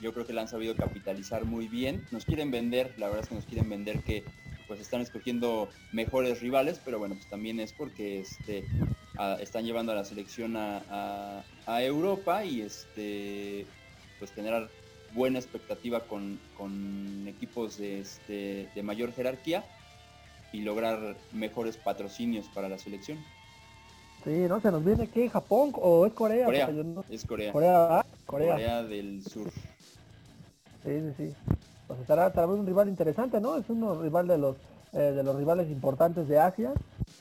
Speaker 2: yo creo que la han sabido capitalizar muy bien. Nos quieren vender, la verdad es que nos quieren vender que pues están escogiendo mejores rivales, pero bueno, pues también es porque este, están llevando a la selección a, Europa y este, pues generar buena expectativa con, equipos de, este, de mayor jerarquía y lograr mejores patrocinios para la selección.
Speaker 3: Sí, ¿no? Se nos viene que Japón o es Corea.
Speaker 2: Corea, es Corea.
Speaker 3: Corea,
Speaker 2: Corea. Corea del Sur.
Speaker 3: Sí, sí, sí. Pues estará, vez un rival interesante, ¿no? Es uno rival de los eh, de los rivales importantes de Asia.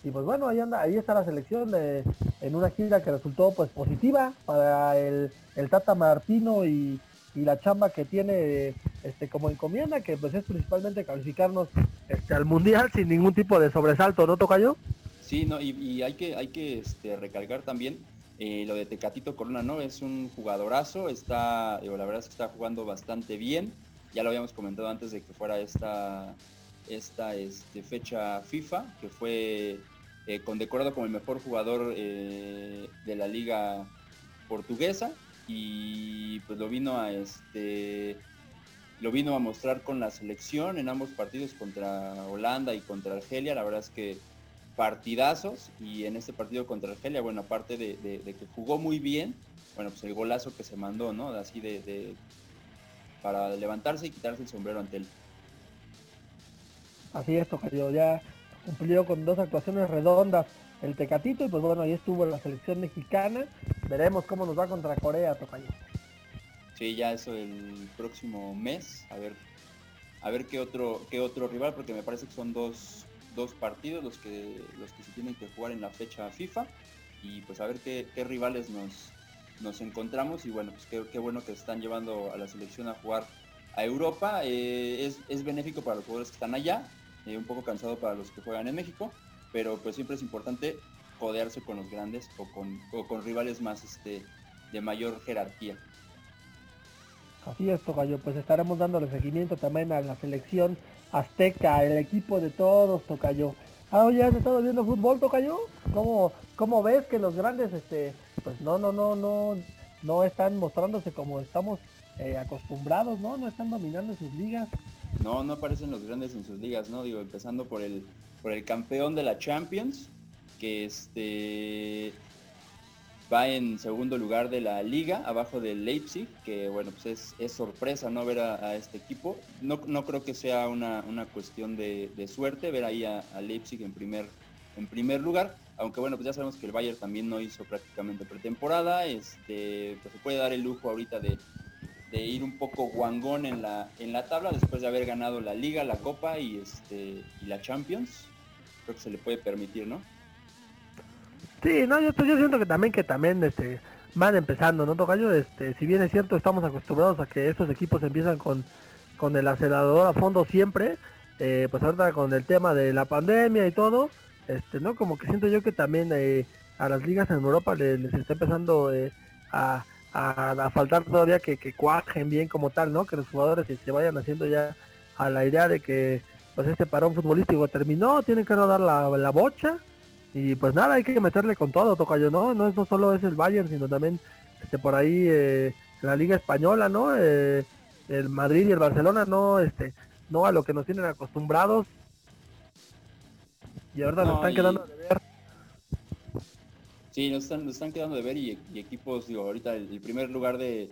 Speaker 3: Y pues bueno, ahí anda, ahí está la selección de, en una gira que resultó pues positiva para el, el Tata Martino y, la chamba que tiene este como encomienda, que pues es principalmente calificarnos este, al mundial sin ningún tipo de sobresalto, ¿no toca yo?
Speaker 2: Sí, no, y, hay que, hay que este, recalcar también eh, lo de Tecatito Corona, ¿no? Es un jugadorazo, está, la verdad es que está jugando bastante bien. Ya lo habíamos comentado antes de que fuera esta, esta este, fecha FIFA, que fue eh, condecorado como el mejor jugador eh, de la liga portuguesa y pues lo vino a este lo vino a mostrar con la selección en ambos partidos contra Holanda y contra Argelia. La verdad es que partidazos y en este partido contra Argelia, bueno, aparte de, que jugó muy bien, bueno, pues el golazo que se mandó, ¿no? Así de, para levantarse y quitarse el sombrero ante él.
Speaker 3: Así es, Tocayo, ya cumplió con dos actuaciones redondas el Tecatito y pues bueno, ahí estuvo la selección mexicana. Veremos cómo nos va contra Corea, Tocayo.
Speaker 2: Sí, ya eso el próximo mes, a ver a ver qué otro qué otro rival porque me parece que son dos dos partidos los que, los que se tienen que jugar en la fecha FIFA y pues a ver qué, rivales nos, nos encontramos y bueno, pues qué, bueno que están llevando a la selección a jugar a Europa. Eh, es, benéfico para los jugadores que están allá, eh, un poco cansado para los que juegan en México, pero pues siempre es importante codearse con los grandes o con, con rivales más, este, de mayor jerarquía.
Speaker 3: Así es, Tocayo, pues estaremos dándole seguimiento también a la selección azteca, el equipo de todos, Tocayo. Ah, oye, ¿has estado viendo fútbol, Tocayo? ¿Cómo, ¿Cómo ves que los grandes, este, pues no, no, no, no, no están mostrándose como estamos eh, acostumbrados, ¿no? No están dominando sus ligas.
Speaker 2: No, no aparecen los grandes en sus ligas, ¿no? Digo, empezando por el, por el campeón de la Champions, que este va en segundo lugar de la liga, abajo del Leipzig, que bueno, pues es, sorpresa no ver a, este equipo. No, no, creo que sea una, cuestión de, suerte ver ahí a, Leipzig en primer, en primer lugar, aunque bueno, pues ya sabemos que el Bayern también no hizo prácticamente pretemporada, este, pues se puede dar el lujo ahorita de, ir un poco guangón en la, en la tabla después de haber ganado la liga, la copa y, este, y la Champions. Creo que se le puede permitir, ¿no?
Speaker 3: Sí, no, yo, yo siento que también que también este van empezando, ¿no, Tocayo? Este, si bien es cierto, estamos acostumbrados a que estos equipos empiezan con, con el acelerador a fondo siempre, eh, pues ahorita con el tema de la pandemia y todo, este, ¿no? Como que siento yo que también eh, a las ligas en Europa les, está empezando eh, a, faltar todavía que, que, cuajen bien como tal, ¿no? Que los jugadores se vayan haciendo ya a la idea de que pues este parón futbolístico terminó, tienen que no dar la, la bocha y pues nada, hay que meterle con todo, Tocayo, ¿no? No, no solo es el Bayern, sino también este, por ahí eh, la Liga Española, ¿no? Eh, el Madrid y el Barcelona, no, este, no a lo que nos tienen acostumbrados. Y ahora nos están quedando de ver.
Speaker 2: Sí, nos están, están quedando de ver y, equipos, digo, ahorita el, primer lugar de,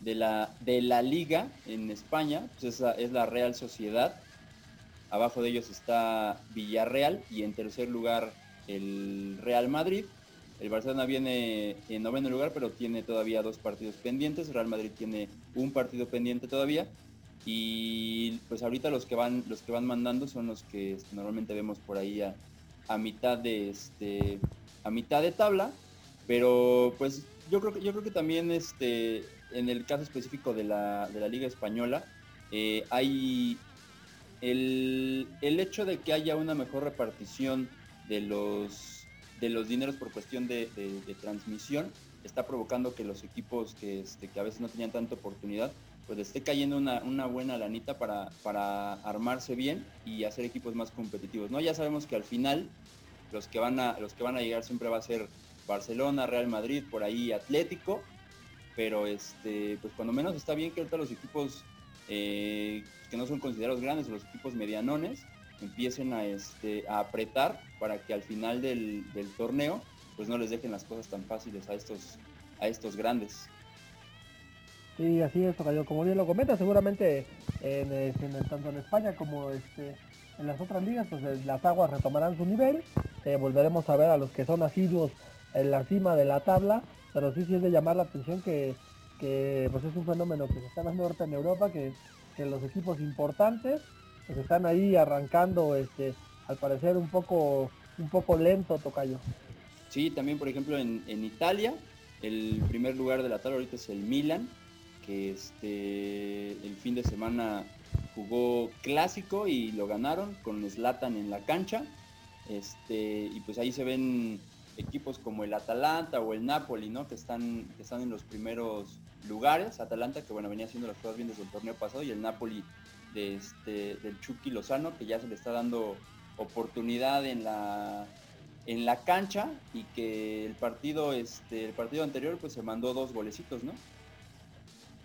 Speaker 2: de, la, de la liga en España, pues es, es la Real Sociedad. Abajo de ellos está Villarreal y en tercer lugar el Real Madrid. El Barcelona viene en noveno lugar, pero tiene todavía dos partidos pendientes. Real Madrid tiene un partido pendiente todavía. Y pues ahorita los que van, los que van mandando son los que este, normalmente vemos por ahí a, mitad de este, a mitad de tabla. Pero pues yo creo que yo creo que también este, en el caso específico de la, Liga Española, eh, hay el, el hecho de que haya una mejor repartición de los, de los dineros por cuestión de, transmisión está provocando que los equipos que, este, que a veces no tenían tanta oportunidad, pues esté cayendo una, buena lanita para, para, armarse bien y hacer equipos más competitivos. ¿no? Ya sabemos que al final los que, van a, los que van a llegar siempre va a ser Barcelona, Real Madrid, por ahí Atlético, pero este, pues cuando menos está bien que ahorita los equipos eh, que no son considerados grandes, los equipos medianones, empiecen a, este, a apretar para que al final del, torneo pues no les dejen las cosas tan fáciles a estos, a estos grandes.
Speaker 3: Sí, así es, Como bien lo comenta, seguramente en, tanto en España como este, en las otras ligas, pues eh, las aguas retomarán su nivel. Eh, volveremos a ver a los que son asiduos en la cima de la tabla, pero sí, sí es de llamar la atención que, pues es un fenómeno que se está dando ahorita en Europa, que, que los equipos importantes pues están ahí arrancando, este, al parecer un poco, un poco lento, Tocayo.
Speaker 2: Sí, también por ejemplo en, Italia, el primer lugar de la tabla ahorita es el Milan, que este, el fin de semana jugó clásico y lo ganaron con Slatan en la cancha. Este, y pues ahí se ven equipos como el Atalanta o el Napoli, ¿no? Que están, que están en los primeros lugares. Atalanta, que bueno, venía haciendo las cosas bien desde el torneo pasado, y el Napoli este, del Chucky Lozano, que ya se le está dando oportunidad en la en la cancha y que el partido este el partido anterior pues se mandó dos golecitos, ¿no?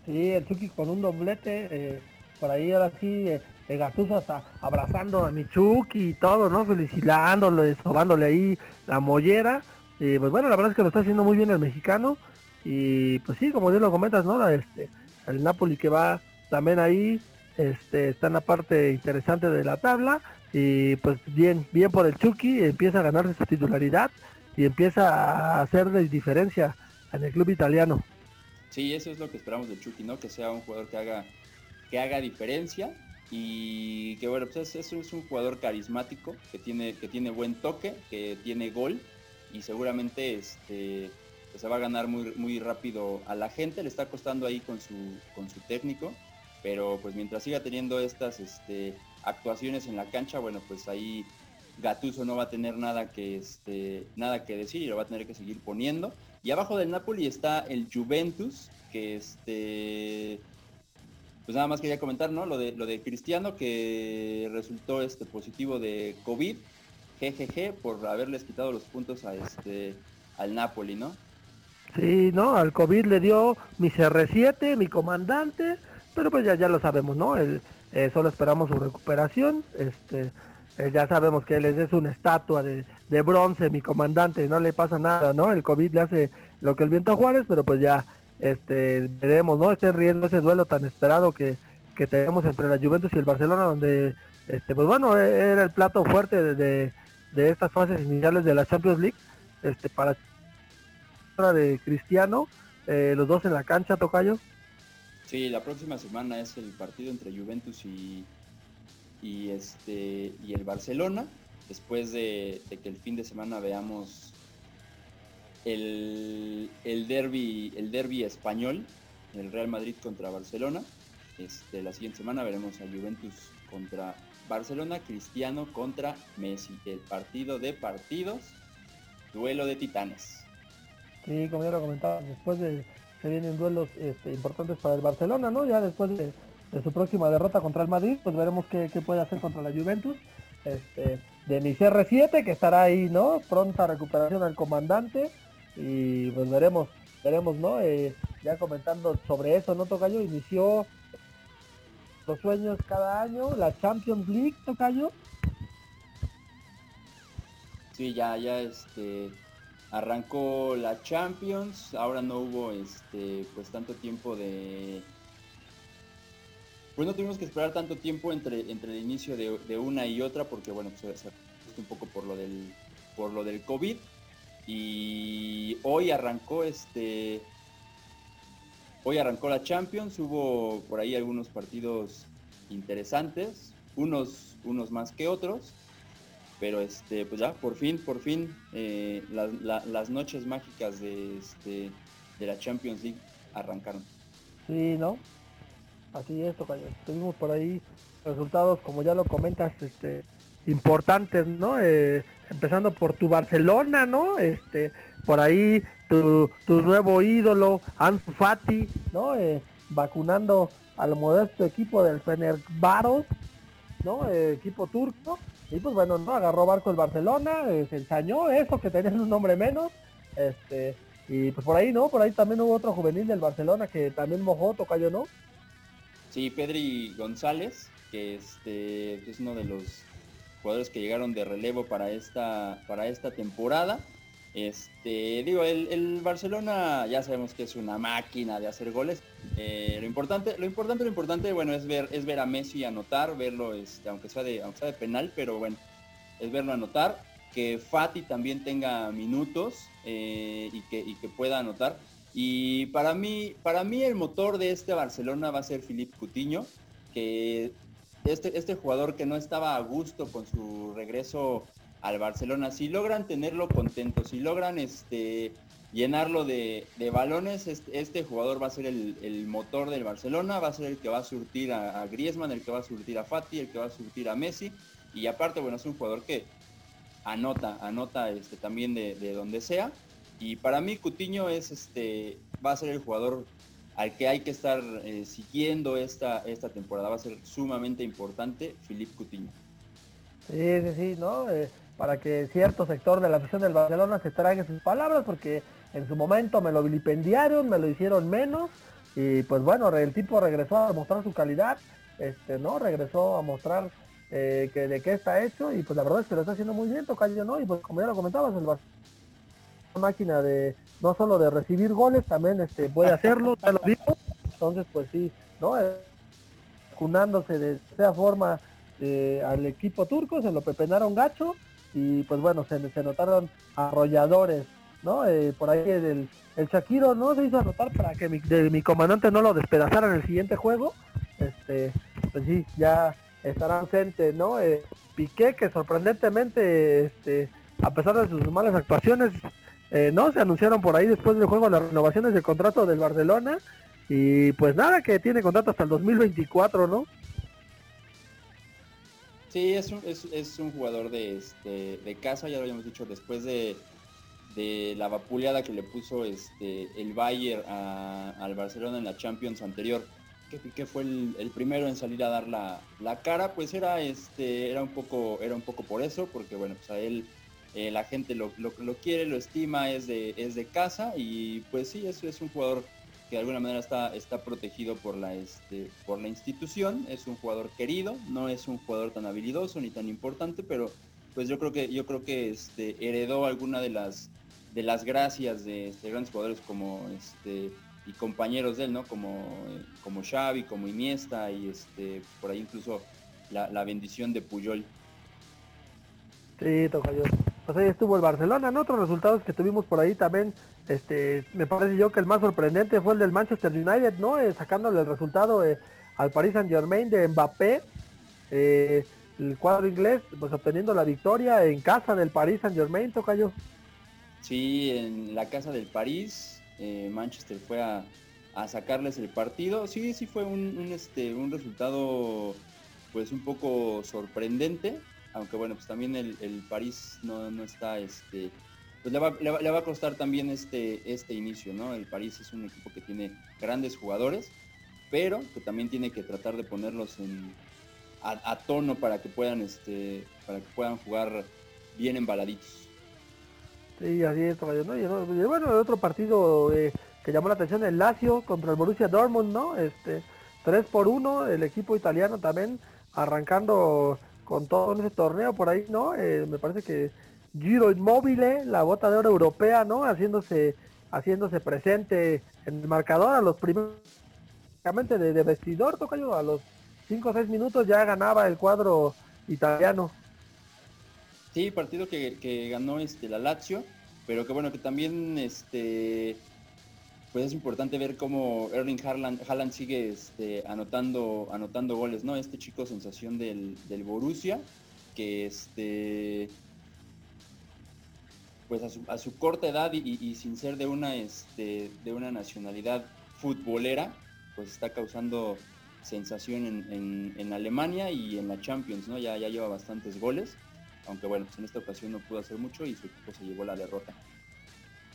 Speaker 3: Sí, el Chucky con un doblete, eh, por ahí ahora sí, eh, Gattuso hasta abrazando a mi Chucky y todo, ¿no? Felicitándole, sobándole ahí la mollera. Y pues bueno, la verdad es que lo está haciendo muy bien el mexicano. Y pues sí, como bien lo comentas, ¿no? Este, el Napoli que va también ahí este, está en la parte interesante de la tabla y pues bien, bien por el Chucky, empieza a ganarse su titularidad y empieza a hacer de diferencia en el club italiano.
Speaker 2: Sí, eso es lo que esperamos del Chucky, ¿no? Que sea un jugador que haga, que haga diferencia y que bueno, pues es, es un jugador carismático, que tiene, que tiene buen toque, que tiene gol y seguramente este, pues se va a ganar muy, muy rápido a la gente, le está costando ahí con su, con su técnico pero pues mientras siga teniendo estas este, actuaciones en la cancha, bueno, pues ahí Gattuso no va a tener nada que, este, nada que decir y lo va a tener que seguir poniendo. Y abajo del Napoli está el Juventus, que este, pues nada más quería comentar, ¿no? Lo de, lo de Cristiano, que resultó este positivo de COVID, GGG, por haberles quitado los puntos a este, al Napoli, ¿no?
Speaker 3: Sí, ¿no? Al COVID le dio mi CR7, mi comandante, pero pues ya, ya lo sabemos, ¿no? Eh, solo esperamos su recuperación, este, eh, ya sabemos que él es, una estatua de, de, bronce, mi comandante, no le pasa nada, ¿no? El COVID le hace lo que el viento a Juárez, pero pues ya este, veremos, ¿no? Este riesgo, ese duelo tan esperado que, que tenemos entre la Juventus y el Barcelona, donde, este, pues bueno, e, era el plato fuerte de, de, estas fases iniciales de la Champions League, este, para de Cristiano, eh, los dos en la cancha, Tocayo.
Speaker 2: Sí, la próxima semana es el partido entre Juventus y, y este y el Barcelona. Después de, de que el fin de semana veamos el, el derby el derby español, el Real Madrid contra Barcelona. Este, la siguiente semana veremos a Juventus contra Barcelona, Cristiano contra Messi, el partido de partidos, duelo de titanes.
Speaker 3: Sí, como ya lo comentaba, después de se vienen duelos este, importantes para el Barcelona, ¿no? Ya después de, su próxima derrota contra el Madrid, pues veremos qué, puede hacer contra la Juventus. Este, de mi CR7, que estará ahí, ¿no? Pronta recuperación al comandante y pues veremos, veremos, ¿no? Eh, ya comentando sobre eso, ¿no, Tocayo? Inició los sueños cada año, la Champions League, Tocayo.
Speaker 2: Sí, ya, ya, este, arrancó la Champions, ahora no hubo, este, pues tanto tiempo de... Pues no tuvimos que esperar tanto tiempo entre, entre el inicio de, una y otra, porque bueno, pues un poco por lo del, por lo del COVID, y hoy arrancó este. Hoy arrancó la Champions, hubo por ahí algunos partidos interesantes, unos, unos más que otros, pero este, pues ya, por fin, por fin, eh, las noches mágicas de, este, de la Champions League arrancaron.
Speaker 3: Sí, ¿no? Así es, Tocayo. Tuvimos por ahí resultados, como ya lo comentas, este, importantes, ¿no? Eh, empezando por tu Barcelona, ¿no? Este, por ahí tu, nuevo ídolo, Ansu Fati, ¿no? Eh, vacunando al modesto equipo del Fenerbahce, ¿no? Eh, equipo turco. Y pues bueno, no agarró barco el Barcelona, se ensañó eso que tenía un nombre menos. Este, y pues por ahí, ¿no? Por ahí también hubo otro juvenil del Barcelona que también mojó, tocayo, ¿no?
Speaker 2: Sí, Pedri González, que este es uno de los jugadores que llegaron de relevo para esta, para esta temporada. Este, digo, el, Barcelona ya sabemos que es una máquina de hacer goles. Eh, lo importante, lo importante, lo importante, bueno, es ver, es ver a Messi anotar, verlo, este, aunque sea de, aunque sea de penal, pero bueno, es verlo anotar, que Fati también tenga minutos eh, y, que, y que pueda anotar. Y para mí, para mí el motor de este Barcelona va a ser Philippe Coutinho, que este, este jugador que no estaba a gusto con su regreso al Barcelona, si logran tenerlo contento, si logran este, llenarlo de, balones, este, este, jugador va a ser el, motor del Barcelona, va a ser el que va a surtir a, Griezmann, el que va a surtir a Fati, el que va a surtir a Messi, y aparte, bueno, es un jugador que anota, anota este, también de, de donde sea, y para mí Cutiño es este, va a ser el jugador al que hay que estar eh, siguiendo esta, esta temporada. Va a ser sumamente importante Philippe Coutinho.
Speaker 3: Sí, sí, sí, ¿no? Eh, para que cierto sector de la afición del Barcelona se trague sus palabras, porque en su momento me lo vilipendiaron, me lo hicieron menos, y pues bueno, el tipo regresó a mostrar su calidad, este, ¿no? Regresó a mostrar eh, que de qué está hecho, y pues la verdad es que lo está haciendo muy bien, Tocayo, ¿no? Y pues como ya lo comentabas, el Barcelona máquina de no solo de recibir goles, también este puede hacerlo, ya lo digo. Entonces, pues sí, ¿no? Vacunándose de esa forma eh, al equipo turco, se lo pepenaron gacho y pues bueno, se, notaron arrolladores, ¿no? Eh, por ahí el, el Shakiro no se hizo anotar para que mi, mi comandante no lo despedazara en el siguiente juego. Este, pues sí, ya estará ausente, ¿no? Eh, Piqué que sorprendentemente, este, a pesar de sus malas actuaciones, eh, no, se anunciaron por ahí después del juego las renovaciones del contrato del Barcelona y pues nada, que tiene contrato hasta el 2024, ¿no?
Speaker 2: Sí, es un, es, un jugador de, este, de casa, ya lo habíamos dicho, después de, la vapuleada que le puso este, el Bayern al Barcelona en la Champions anterior, que, fue el, primero en salir a dar la, cara, pues era, este, era, un poco, era un poco por eso, porque bueno, pues a él eh, la gente lo, quiere, lo estima, es de, es de casa y pues sí, eso es un jugador que de alguna manera está, está protegido por la, este, por la institución, es un jugador querido, no es un jugador tan habilidoso ni tan importante, pero pues yo creo que, yo creo que este, heredó alguna de las, de las gracias de grandes jugadores como este, y compañeros de él, ¿no? Como, como Xavi, como Iniesta y este, por ahí incluso la, la bendición de Puyol.
Speaker 3: Sí, yo. Pues ahí estuvo el Barcelona, ¿no? Otros resultados que tuvimos por ahí también, este, me parece yo que el más sorprendente fue el del Manchester United, ¿no? Eh, sacándole el resultado eh, al Paris Saint Germain de Mbappé, eh, el cuadro inglés, pues obteniendo la victoria en casa del Paris Saint Germain, yo.
Speaker 2: Sí, en la casa del París, Manchester fue a, sacarles el partido. Sí, sí fue un, un, este, un resultado pues un poco sorprendente aunque bueno, pues también el, París no, está, este, pues le va, a costar también este, este inicio, ¿no? El París es un equipo que tiene grandes jugadores, pero que también tiene que tratar de ponerlos en, a, tono para que puedan, este, para que puedan jugar bien embaladitos.
Speaker 3: Sí, así es, ¿no? Y, bueno, el otro partido eh, que llamó la atención, el Lazio contra el Borussia Dortmund, ¿no? Este, 3 por 1, el equipo italiano también arrancando con todo ese torneo por ahí, ¿no? Eh, me parece que Giro Inmóvil, la bota de oro europea, ¿no? Haciéndose, haciéndose presente en el marcador a los primeros de, de vestidor, yo a los 5 o 6 minutos ya ganaba el cuadro italiano.
Speaker 2: Sí, partido que, que ganó este la Lazio, pero que bueno, que también este pues es importante ver cómo Erling Haaland, sigue este, anotando, anotando goles, ¿no? Este chico sensación del, Borussia, que este pues a su, corta edad y, sin ser de una, este, de una nacionalidad futbolera, pues está causando sensación en, Alemania y en la Champions, ¿no? Ya, ya lleva bastantes goles, aunque bueno, pues en esta ocasión no pudo hacer mucho y su equipo se llevó la derrota.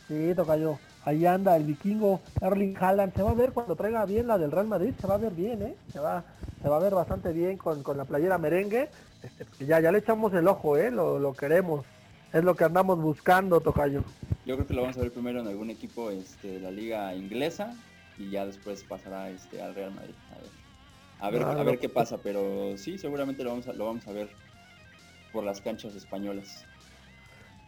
Speaker 3: Sí, yo. Ahí anda el vikingo Erling Haaland. Se va a ver cuando traiga bien la del Real Madrid. Se va a ver bien, ¿eh? Se va, se va a ver bastante bien con, la playera merengue. Este, ya, ya le echamos el ojo, ¿eh? Lo, queremos. Es lo que andamos buscando, Tocayo.
Speaker 2: Yo creo que lo vamos a ver primero en algún equipo este, de la liga inglesa y ya después pasará este, al Real Madrid. A ver, a ver, qué pasa, pero sí, seguramente lo vamos a, lo vamos a ver por las canchas españolas.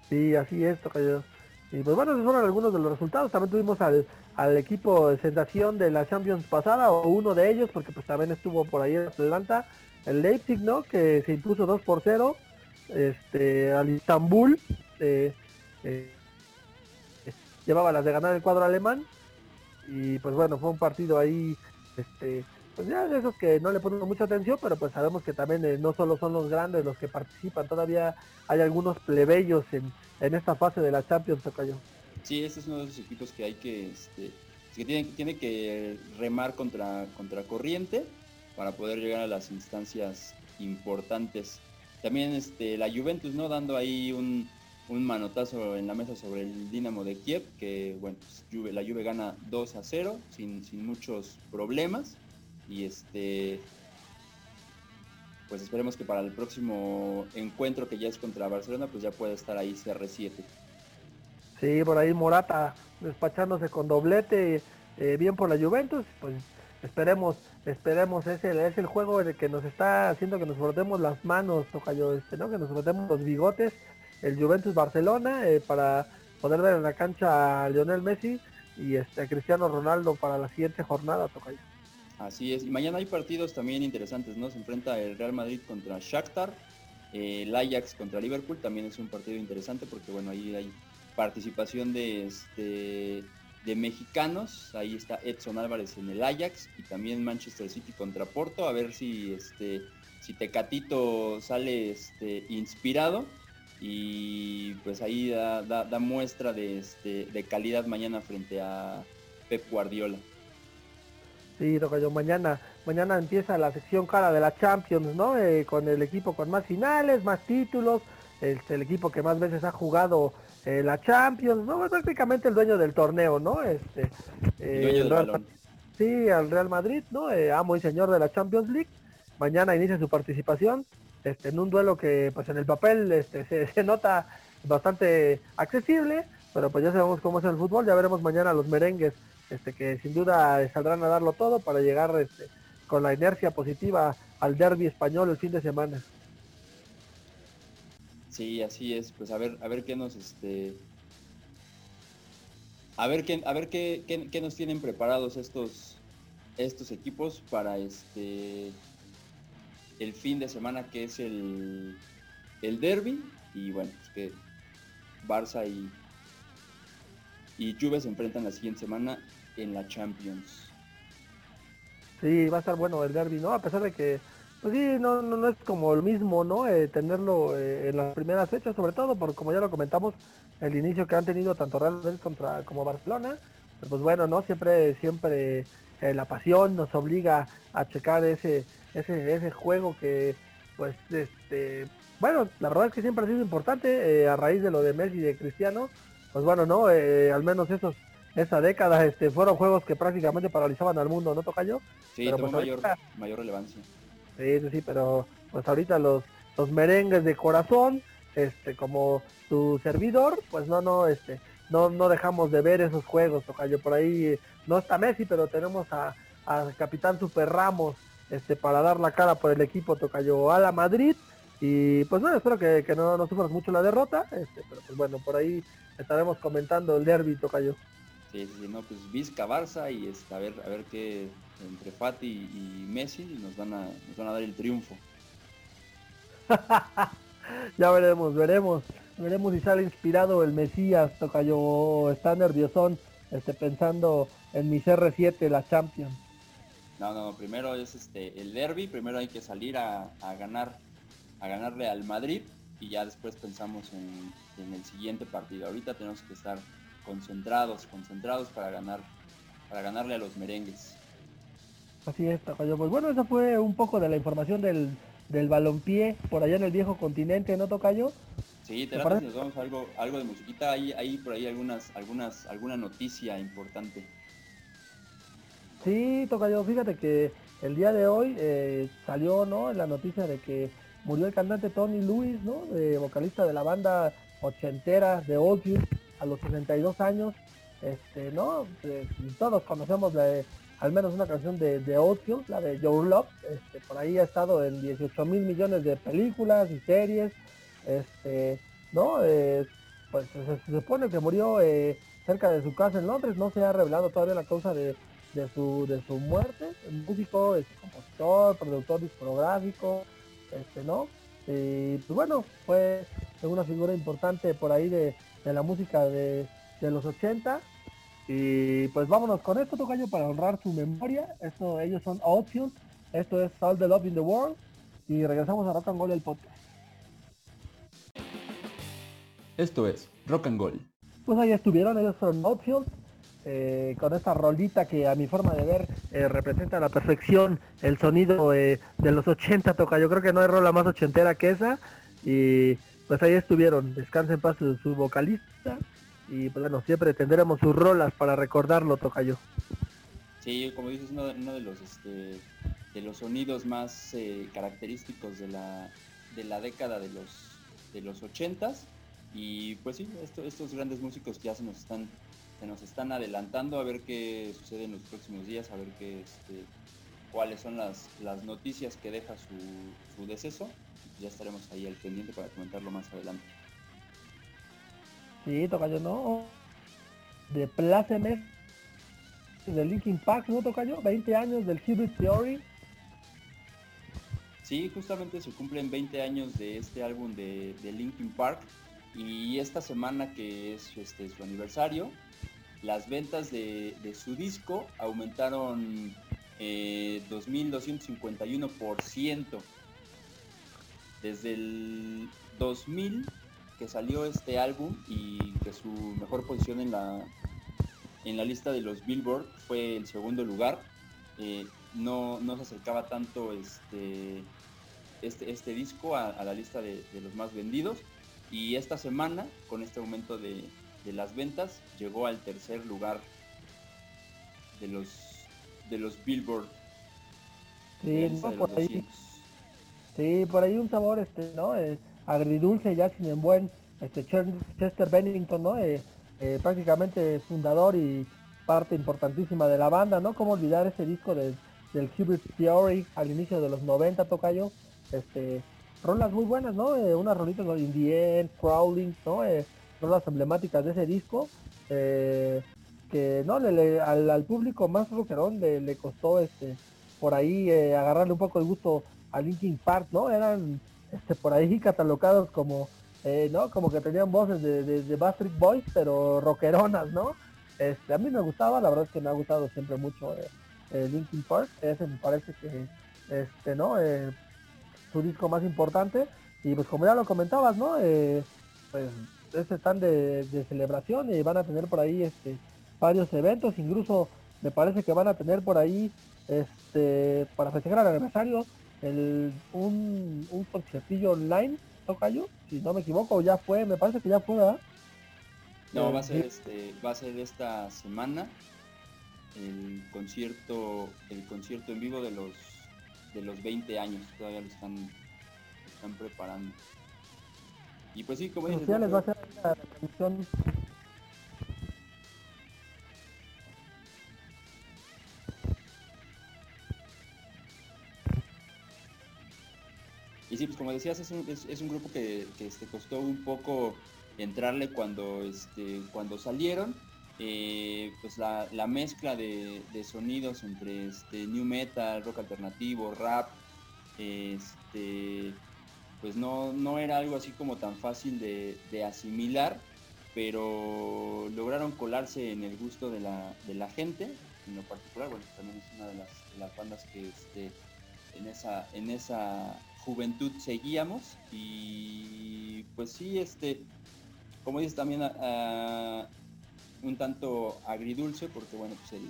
Speaker 3: Sí, así es, Tocayo. Y pues bueno, esos fueron algunos de los resultados. También tuvimos al, al equipo de sensación de la Champions pasada, o uno de ellos, porque pues también estuvo por ahí en Atlanta, el Leipzig, ¿no? Que se impuso 2 por 0 este, al Istanbul. Eh, eh, llevaba las de ganar el cuadro alemán. Y pues bueno, fue un partido ahí, este, pues ya esos que no le ponen mucha atención, pero pues sabemos que también eh, no solo son los grandes los que participan, todavía hay algunos plebeyos en en esta fase de la Champions, cayó.
Speaker 2: Sí, este es uno de esos equipos que hay que, este, que tiene, que remar contra, contra corriente para poder llegar a las instancias importantes. También este, la Juventus, ¿no? Dando ahí un, manotazo en la mesa sobre el Dinamo de Kiev, que bueno, pues, la Juve gana 2 a 0 sin, sin muchos problemas. Y este pues esperemos que para el próximo encuentro que ya es contra Barcelona, pues ya pueda estar ahí CR7.
Speaker 3: Sí, por ahí Morata despachándose con doblete, eh, bien por la Juventus, pues esperemos, esperemos, es el, es el juego el que nos está haciendo que nos frotemos las manos, yo este, ¿no? Que nos frotemos los bigotes, el Juventus Barcelona, eh, para poder ver en la cancha a Lionel Messi y este, a Cristiano Ronaldo para la siguiente jornada, Tocayo.
Speaker 2: Así es, y mañana hay partidos también interesantes, ¿no? Se enfrenta el Real Madrid contra Shakhtar, el Ajax contra Liverpool, también es un partido interesante porque bueno, ahí hay participación de este de mexicanos, ahí está Edson Álvarez en el Ajax y también Manchester City contra Porto, a ver si este si Tecatito sale este, inspirado y pues ahí da, da muestra de, este, de calidad mañana frente a Pep Guardiola.
Speaker 3: Sí, Tocayo, mañana, mañana empieza la sección cara de la Champions, ¿no? Eh, con el equipo con más finales, más títulos, este, el equipo que más veces ha jugado eh, la Champions, ¿no? Es prácticamente el dueño del torneo, ¿no? Este,
Speaker 2: El dueño del balón.
Speaker 3: sí, al Real Madrid, ¿no? Eh, amo y señor de la Champions League. Mañana inicia su participación este, en un duelo que pues en el papel este, se, se nota bastante accesible, pero pues ya sabemos cómo es el fútbol, ya veremos mañana los merengues, este, que sin duda saldrán a darlo todo para llegar este, con la inercia positiva al derby español el fin de semana.
Speaker 2: Sí, así es. Pues a ver, a ver qué nos este. A ver qué, a ver qué, qué- nos tienen preparados estos, estos equipos para este el fin de semana que es el, el derby. Y bueno, pues que Barça y, y Juve se enfrentan la siguiente semana en la Champions.
Speaker 3: Sí, va a estar bueno el derby, ¿no? A pesar de que, pues sí, no, no, no es como el mismo, ¿no? Eh, tenerlo eh, en las primeras fechas, sobre todo, por como ya lo comentamos, el inicio que han tenido tanto Real Madrid contra como Barcelona. Pues bueno, ¿no? Siempre, siempre eh, la pasión nos obliga a checar ese, ese, ese juego que, pues, este, bueno, la verdad es que siempre ha sido importante a raíz de lo de Messi y de Cristiano. Pues bueno, ¿no? Al menos esos, esa década, este, fueron juegos que prácticamente paralizaban al mundo, ¿no toca yo?
Speaker 2: Sí,
Speaker 3: Pero, pues,
Speaker 2: mayor,
Speaker 3: ahorita-
Speaker 2: mayor relevancia.
Speaker 3: Sí, sí, sí, pero pues ahorita los, los merengues de corazón, este, como tu servidor, pues no, no, este, no, no dejamos de ver esos juegos, Tocayo. Por ahí no está Messi, pero tenemos a, a Capitán Super Ramos, este, para dar la cara por el equipo, Tocayo, a la Madrid. Y pues bueno, espero que, que no, no sufras mucho la derrota, este, pero pues bueno, por ahí estaremos comentando el derby, Tocayo.
Speaker 2: Sí, sí, sí, no, pues Vizca, Barça y este, a ver, a ver qué entre Fati y Messi nos van a, nos van a dar el triunfo.
Speaker 3: Ya veremos, veremos, veremos si sale inspirado el Mesías, Tocayo, o está nerviosón, este, pensando en mi CR7, la Champions.
Speaker 2: No, no, primero es este el derby, primero hay que salir a, a ganar, a ganarle al Madrid y ya después pensamos en, en el siguiente partido. Ahorita tenemos que estar concentrados, concentrados para ganar, para ganarle a los merengues.
Speaker 3: Así es, Tocayo. Pues bueno, eso fue un poco de la información del, del balompié por allá en el viejo continente, ¿no, Tocayo?
Speaker 2: Sí, te
Speaker 3: ¿Te parece?
Speaker 2: nos vamos a algo, algo de musiquita, hay, hay por ahí algunas, algunas, alguna noticia importante.
Speaker 3: Sí, Tocayo, fíjate que el día de hoy eh, salió, ¿no? La noticia de que murió el cantante Tony Lewis, ¿no? Eh, vocalista de la banda ochentera de Oldfield a los 62 años. Este, ¿no? Todos conocemos la- al menos una canción de, de Oldfield, la de Your Love. Este, por ahí ha estado en 18 mil millones de películas y series. Este, ¿no? Eh, pues se, se supone que murió eh, cerca de su casa en Londres. No se ha revelado todavía la causa de, de su, de su muerte, músico, este, compositor, productor discográfico, este, ¿no? Y pues bueno, fue una figura importante por ahí de, de la música de, de los 80. Y pues vámonos con esto, Tocayo, para honrar su memoria. Esto, ellos son Outfield, esto es All the Love in the World. Y regresamos a Rock and Roll el podcast.
Speaker 1: Esto es Rock and Gold.
Speaker 3: Pues ahí estuvieron, ellos son Outfield, eh, con esta rolita que a mi forma de ver eh, representa a la perfección el sonido eh, de los 80 toca. Yo creo que no hay rola más ochentera que esa. Y pues ahí estuvieron, descansen en paz su, vocalista. Y pues bueno, siempre tendremos sus rolas para recordarlo, toca yo.
Speaker 2: Sí, como dices, uno, uno de los este, de los sonidos más eh, característicos de la, de la década de los de los ochentas. Y pues sí, esto- estos grandes músicos ya se nos están, se nos están adelantando a ver qué sucede en los próximos días, a ver qué este, cuáles son las, las noticias que deja su, su deceso. Ya estaremos ahí al pendiente para comentarlo más adelante.
Speaker 3: Sí, toca yo, ¿no? De Pláceme, de Linkin Park, ¿no toca yo? 20 años del Hybrid Theory.
Speaker 2: Sí, justamente se cumplen 20 años de este álbum de, de Linkin Park y esta semana que es este, su aniversario, las ventas de, de su disco aumentaron eh, 2.251%. Desde el 2000 que salió este álbum y que su mejor posición en la, en la lista de los Billboard fue el segundo lugar, eh, no, no, se acercaba tanto este, este, este disco a, la lista de, los más vendidos. Y esta semana, con este aumento de, las ventas, llegó al tercer lugar de los, de los Billboard.
Speaker 3: Sí, por ahí, sí, por ahí un sabor este, ¿no? Eh, agridulce ya sin en buen este Chester Bennington, ¿no? Eh, eh, prácticamente fundador y parte importantísima de la banda, ¿no? Cómo olvidar ese disco del Hubert Theory al inicio de los 90, toca yo. Este, rolas muy buenas, ¿no? Eh, unas rolitas de Indien, Crawling, ¿no? Rolas emblemáticas de ese disco. Que no le, al, público más rockerón le, le costó este por ahí agarrarle un poco el gusto a Linkin Park, ¿no? Eran este, por ahí catalogados como, ¿no? Como que tenían voces de, de, de Boys, pero rockeronas, ¿no? Este, a mí me gustaba, la verdad es que me ha gustado siempre mucho eh, eh, Linkin Park, ese me parece que este, ¿no? Eh, su disco más importante y pues como ya lo comentabas, ¿no? pues este están de, celebración y van a tener por ahí este varios eventos, incluso me parece que van a tener por ahí este para festejar el aniversario el, un, un conciertillo online, toca yo, si no me equivoco, ya fue, me parece que ya fue, ¿verdad?
Speaker 2: No, va a ser este, va a ser esta semana el concierto, el concierto en vivo de los de los 20 años, todavía lo están, están preparando. Y pues sí, como dices,
Speaker 3: les va a la transmisión
Speaker 2: sí, pues como decías, es un, grupo que, este, costó un poco entrarle cuando, este, cuando salieron. Eh, pues la, mezcla de, sonidos entre este, new metal, rock alternativo, rap, este, pues no, no era algo así como tan fácil de, asimilar, pero lograron colarse en el gusto de la, de la gente, en lo particular, bueno, también es una de las, bandas que este, en, esa, en esa juventud seguíamos y pues sí, este, como dices también un tanto agridulce porque bueno pues el,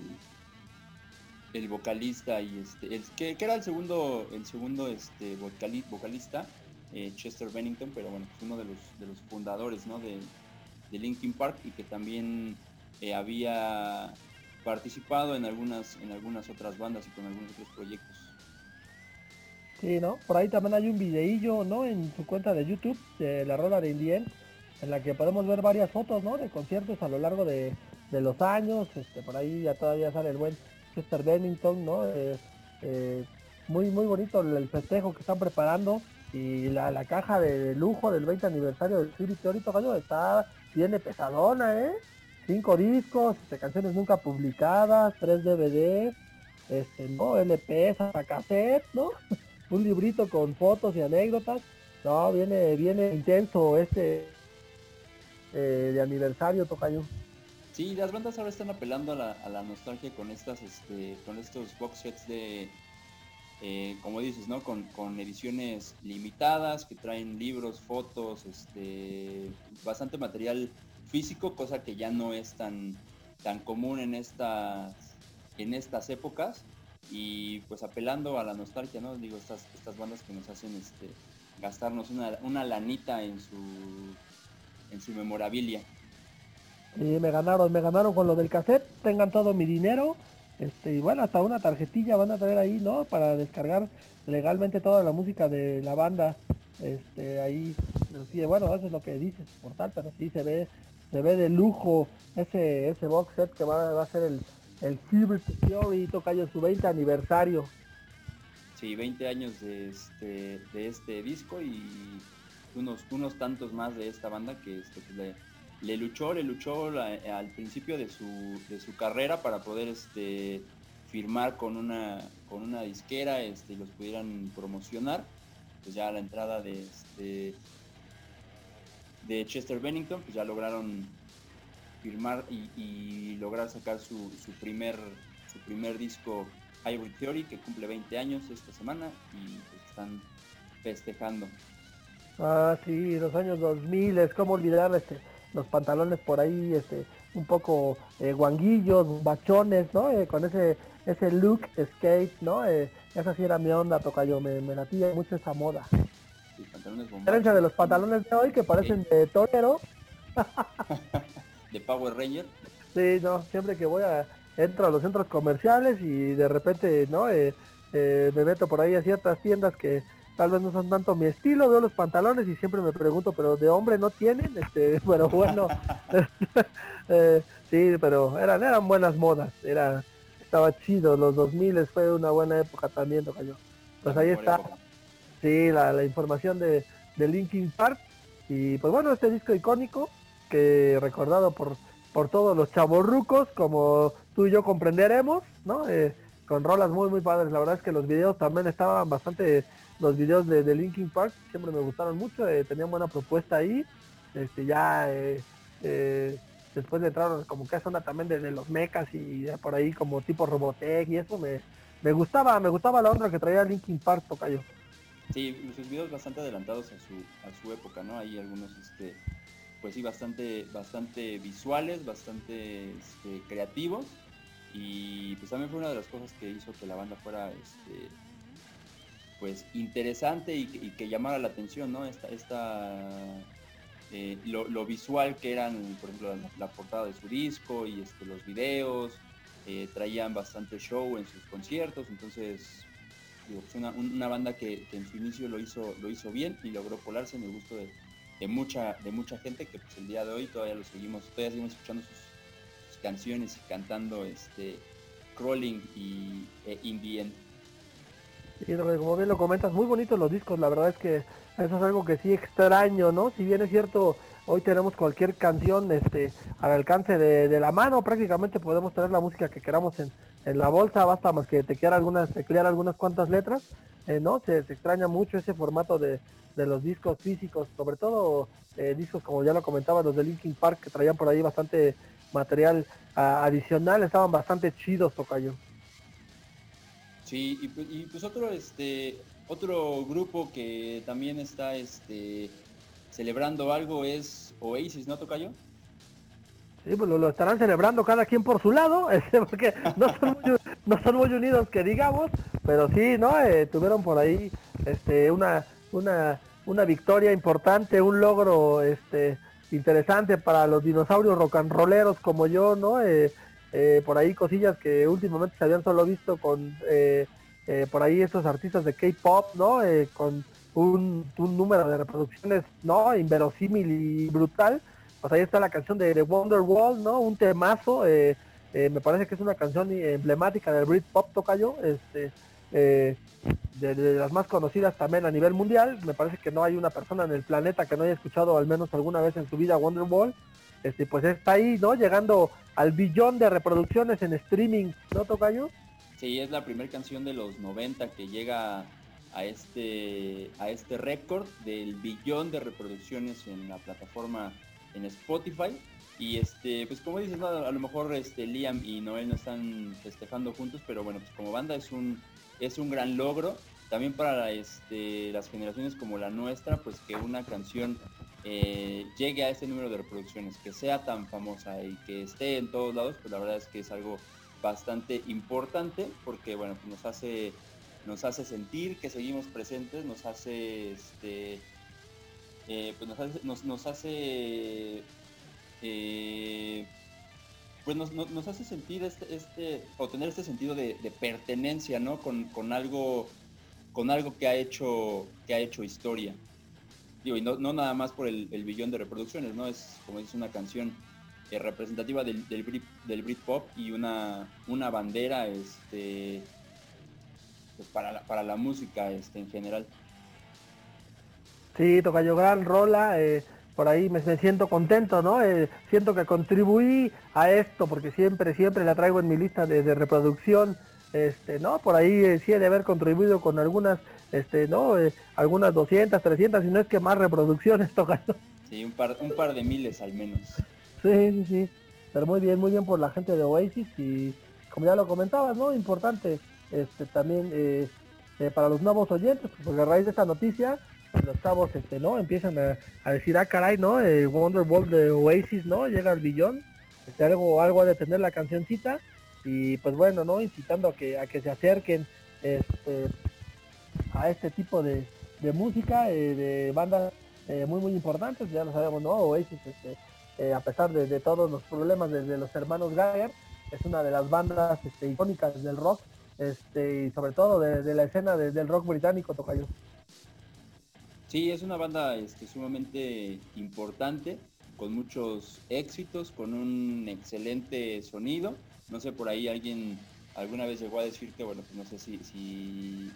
Speaker 2: el vocalista y este el, que, era el segundo el segundo este vocalista eh, Chester Bennington pero bueno pues uno de los de los fundadores ¿no? de, de Linkin Park y que también eh, había participado en algunas en algunas otras bandas y con algunos otros proyectos
Speaker 3: Sí, ¿no? Por ahí también hay un videillo, ¿no? En su cuenta de YouTube de la rola de Indien en la que podemos ver varias fotos ¿no? de conciertos a lo largo de, los años. Este, por ahí ya todavía sale el buen Chester Bennington, ¿no? Eh, eh, muy muy bonito el festejo que están preparando y la, caja de lujo del 20 aniversario del Spirit Teórico Gallo está, tiene pesadona, ¿eh? Cinco discos, este, canciones nunca publicadas, tres DVDs, este, ¿no? LPs hasta cassette, ¿no? Un librito con fotos y anécdotas. No, viene, viene intenso este eh, de aniversario, Tocayo.
Speaker 2: Sí, las bandas ahora están apelando a la, nostalgia con estas, este, con estos box sets de, eh, como dices, ¿no? Con, ediciones limitadas que traen libros, fotos, este, bastante material físico, cosa que ya no es tan, tan común en estas, en estas épocas. Y pues apelando a la nostalgia, ¿no? Digo, estas, estas bandas que nos hacen este, gastarnos una, una lanita en su en su memorabilia.
Speaker 3: Y me ganaron, me ganaron con lo del cassette, tengan todo mi dinero, este, y bueno, hasta una tarjetilla van a tener ahí, ¿no? Para descargar legalmente toda la música de la banda. Este, ahí, sí, bueno, eso es lo que dices, por tal, pero sí se ve, se ve de lujo ese, ese box set que va, a ser el, el Silver Theory Tocayo su 20 aniversario.
Speaker 2: Sí, 20 años de este, de este disco y unos, unos tantos más de esta banda que este, pues, le, luchó, le luchó al principio de su, de su carrera para poder este, firmar con una, con una disquera este, y los pudieran promocionar. Pues ya a la entrada de, este, de Chester Bennington, pues ya lograron firmar y, lograr sacar su, su, primer, su primer disco Hybrid Theory, que cumple 20 años esta semana y pues, están festejando.
Speaker 3: Ah, sí, los años 2000, es como olvidar este, los pantalones por ahí, este, un poco eh, guanguillos, bachones, ¿no? Eh, con ese ese look skate, ¿no? Eh, esa sí era mi onda, tocayo, me, me latía mucho esa moda.
Speaker 2: Sí, pantalones
Speaker 3: de los pantalones de hoy que parecen de torero.
Speaker 2: de Power Ranger.
Speaker 3: Sí, no, siempre que voy a entro a los centros comerciales y de repente, ¿no? Eh, eh, me meto por ahí a ciertas tiendas que tal vez no son tanto mi estilo, veo los pantalones y siempre me pregunto, pero de hombre no tienen, este, pero bueno, eh, sí, pero eran, eran buenas modas, era, estaba chido, los 2000 fue una buena época también, yo. Pues ahí está, sí, la, la información de, de Linkin Park. Y pues bueno, este disco icónico que recordado por por todos los chavorrucos, como tú y yo comprenderemos, ¿no? Eh, con rolas muy muy padres. La verdad es que los videos también estaban bastante, los videos de, de Linkin Park siempre me gustaron mucho, eh, tenían buena propuesta ahí. Este ya eh, después de entrar como que esa onda también de, los mechas y por ahí como tipo Robotech y eso me, me gustaba, me gustaba la onda que traía Linkin Park, tocayo.
Speaker 2: Sí, sus videos bastante adelantados a su, a su época, ¿no? Hay algunos este pues sí, bastante, bastante visuales, bastante este, creativos. Y pues también fue una de las cosas que hizo que la banda fuera este, pues interesante y, que llamara la atención, ¿no? Esta, esta eh, lo, visual que eran, por ejemplo, la, portada de su disco y este, los videos, eh, traían bastante show en sus conciertos, entonces digo, pues una, banda que, que, en su inicio lo hizo, lo hizo bien y logró colarse en el gusto de, de mucha, de mucha gente que pues el día de hoy todavía lo seguimos, todavía seguimos escuchando sus, canciones y cantando este Crawling y e Indie
Speaker 3: como bien lo comentas, muy bonitos los discos, la verdad es que eso es algo que sí extraño, ¿no? Si bien es cierto, hoy tenemos cualquier canción este al alcance de, la mano, prácticamente podemos tener la música que queramos en, la bolsa, basta más que te quieran algunas, te algunas cuantas letras, eh, ¿no? Se, extraña mucho ese formato de, de los discos físicos, sobre todo eh, discos como ya lo comentaba, los de Linkin Park que traían por ahí bastante material adicional, estaban bastante chidos, Tocayo.
Speaker 2: Sí, y, y, pues otro este otro grupo que también está este celebrando algo es Oasis, ¿no, Tocayo?
Speaker 3: Sí, pues lo, estarán celebrando cada quien por su lado, este, porque no son, muy, no son muy unidos que digamos, pero sí, ¿no? Eh, tuvieron por ahí este una una una victoria importante, un logro este interesante para los dinosaurios rock and rolleros como yo, ¿no? Eh, eh, por ahí cosillas que últimamente se habían solo visto con por ahí estos artistas de K-pop, ¿no? con un, número de reproducciones, ¿no? Inverosímil y brutal. Pues ahí está la canción de The Wonderwall, ¿no? Un temazo. me parece que es una canción emblemática del Britpop, toca yo. Este, de, las más conocidas también a nivel mundial. Me parece que no hay una persona en el planeta que no haya escuchado al menos alguna vez en su vida Wonderwall. Este, pues está ahí, ¿no? Llegando al billón de reproducciones en streaming, ¿no, Tocayo?
Speaker 2: Sí, es la primera canción de los 90 que llega a este, a este récord del billón de reproducciones en la plataforma en Spotify. Y este, pues como dices, a lo mejor este Liam y Noel no están festejando juntos, pero bueno, pues como banda es un es un gran logro. También para este, las generaciones como la nuestra, pues que una canción eh, llegue a ese número de reproducciones, que sea tan famosa y que esté en todos lados, pues la verdad es que es algo bastante importante porque bueno, pues nos hace nos hace sentir que seguimos presentes, nos hace este eh, pues nos hace, nos, eh, pues nos, hace sentir este, este, o tener este sentido de, pertenencia, ¿no? Con, algo, con algo que ha hecho, que ha hecho historia. Y no, nada más por el, billón de reproducciones, ¿no? Es, como dice, una canción eh, representativa del, del, Brit, del Britpop y una, una bandera, este, pues para, la, para la música este, en general.
Speaker 3: Sí, toca yo gran rola. Eh por ahí me, siento contento, ¿no? Eh, siento que contribuí a esto porque siempre, siempre la traigo en mi lista de, reproducción, este, ¿no? Por ahí eh, sí he de haber contribuido con algunas, este, ¿no? Eh, algunas 200, 300, si no es que más reproducciones tocando.
Speaker 2: Sí, un par, un par de miles al menos.
Speaker 3: Sí, sí, sí. Pero muy bien, muy bien por la gente de Oasis y como ya lo comentabas, ¿no? Importante este, también para los nuevos oyentes, porque a raíz de esta noticia los chavos este, ¿no? Empiezan a, decir, ah, caray, ¿no? El Wonderwall de Oasis, ¿no? Llega al billón. este, algo, algo de tener la cancioncita y pues bueno, ¿no? Incitando a que, a que se acerquen este, a este tipo de, música, eh, de bandas eh, muy muy importantes, ya lo sabemos, ¿no? Oasis, este, eh, a pesar de, todos los problemas desde los hermanos Gallagher, es una de las bandas este, icónicas del rock, este, y sobre todo de, la escena del rock británico, Tocayo.
Speaker 2: Sí, es una banda este, sumamente importante, con muchos éxitos, con un excelente sonido. No sé, por ahí alguien alguna vez llegó a decir que, bueno, pues no sé si,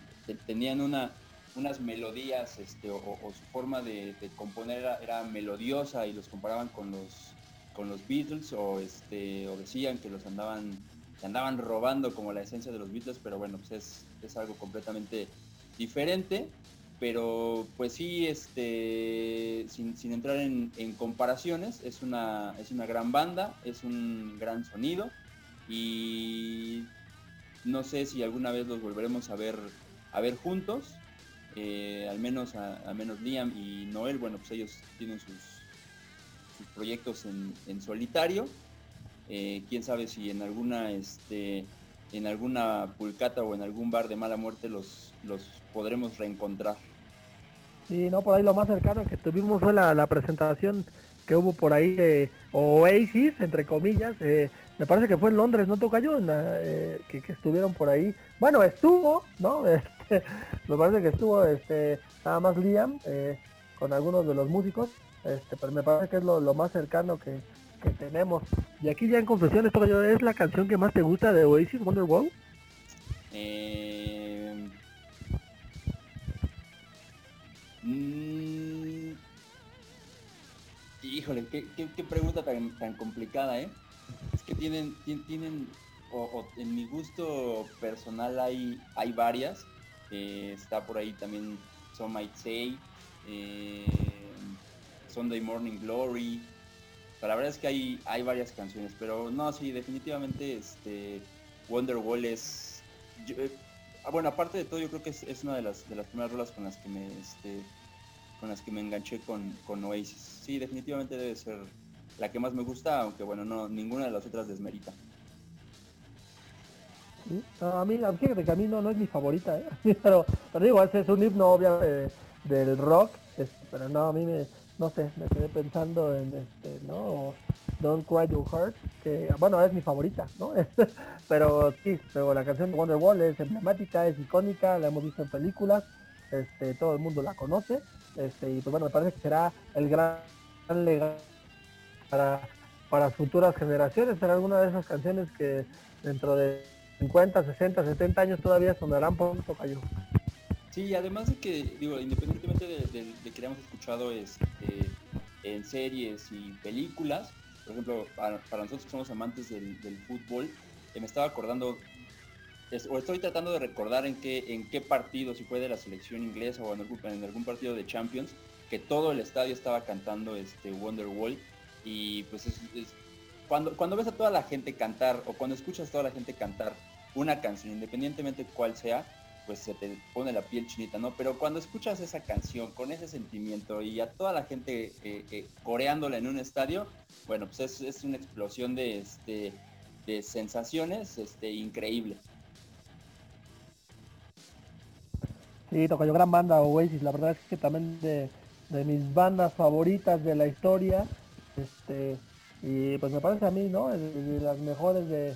Speaker 2: tenían una, unas melodías este, o, su forma de, componer era, melodiosa y los comparaban con los, con los Beatles o, este, o decían que los andaban, andaban robando como la esencia de los Beatles, pero bueno, pues es, es algo completamente diferente pero pues sí, este, sin, entrar en, comparaciones, es una, es una gran banda, es un gran sonido y no sé si alguna vez los volveremos a ver, a ver juntos, eh, al menos a, menos Liam y Noel, bueno, pues ellos tienen sus, sus proyectos en, solitario. Eh, quién sabe si en alguna este en alguna pulcata o en algún bar de mala muerte los, los podremos reencontrar.
Speaker 3: Sí, no, por ahí lo más cercano que tuvimos fue la, presentación que hubo por ahí de Oasis, entre comillas. Eh, me parece que fue en Londres, ¿no Tocayo? Eh, que, que, estuvieron por ahí. Bueno, estuvo, ¿no? Este, me parece que estuvo este, nada más Liam eh, con algunos de los músicos. Este, pero me parece que es lo, más cercano que, tenemos. Y aquí ya en confesiones, ¿es la canción que más te gusta de Oasis, Wonderwall?
Speaker 2: Eh Mm. Híjole, qué, pregunta tan, complicada, ¿eh? Es que tienen, tienen, o, en mi gusto personal hay, hay varias. Eh, está por ahí también Some Might Say, eh, Sunday Morning Glory. la verdad es que hay, hay varias canciones, pero no, sí, definitivamente este Wonderwall es... bueno, aparte de todo, yo creo que es, una de las, de las primeras rolas con las que me, este, con las que me enganché con, con Oasis. Sí, definitivamente debe ser la que más me gusta, aunque bueno, no, ninguna de las otras desmerita.
Speaker 3: a mí, fíjate que a mí no, es mi favorita, ¿eh? pero, pero ese es un himno obvio del rock, pero no, a mí me, no sé, me quedé pensando en este, ¿no? Don't Cry Your Heart, que bueno, es mi favorita, ¿no? pero sí, pero la canción de Wonderwall es emblemática, es icónica, la hemos visto en películas, este, todo el mundo la conoce, este, y pues bueno, me parece que será el gran legado para, para futuras generaciones, será alguna de esas canciones que dentro de 50, 60, 70 años todavía sonarán por un tocayo.
Speaker 2: Sí, además de que, digo, independientemente de, que hayamos escuchado este, en series y películas, por ejemplo, para, nosotros que somos amantes del, fútbol, eh, me estaba acordando, o estoy tratando de recordar en qué, en qué partido, si fue de la selección inglesa o en algún, partido de Champions, que todo el estadio estaba cantando este Wonderwall y pues es, cuando, cuando ves a toda la gente cantar o cuando escuchas a toda la gente cantar una canción, independientemente cuál sea, pues se te pone la piel chinita, ¿no? Pero cuando escuchas esa canción con ese sentimiento y a toda la gente eh, eh, coreándola en un estadio, bueno, pues es, una explosión de, este, de sensaciones este, increíble.
Speaker 3: Sí, toca yo gran banda Oasis, la verdad es que también de, mis bandas favoritas de la historia, este, y pues me parece a mí, ¿no? De, las mejores de,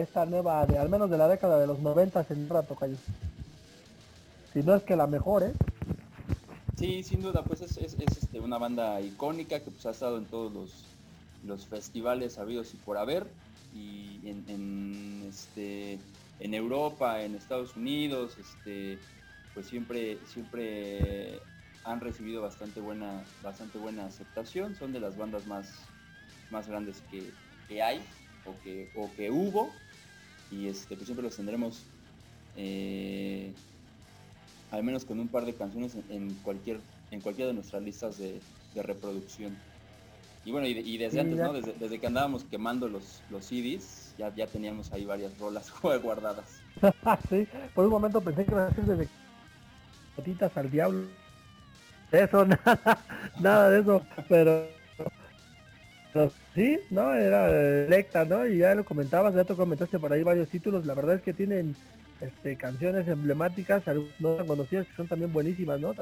Speaker 3: esta nueva, de al menos de la década de los 90 en rato, Tocayo si no es que la mejor, ¿eh?
Speaker 2: Sí, sin duda, pues es, este, una banda icónica que pues ha estado en todos los, festivales habidos y por haber, y en, este, en Europa, en Estados Unidos, este, pues siempre, siempre han recibido bastante buena, bastante buena aceptación, son de las bandas más, más grandes que, hay o que, o que hubo, y este, pues siempre los tendremos eh, al menos con un par de canciones en, cualquier en cualquiera de nuestras listas de, reproducción. Y bueno, y, desde antes, ¿no? Desde, que andábamos quemando los, los CDs, ya, ya teníamos ahí varias rolas guardadas.
Speaker 3: sí, por un momento pensé que iba a ser desde patitas al diablo. Eso, nada, nada de eso, pero sí, ¿no? Era electa, ¿no? Y ya lo comentabas, ya tú comentaste por ahí varios títulos. La verdad es que tienen este, canciones emblemáticas, no tan conocidas, que son también buenísimas, ¿no?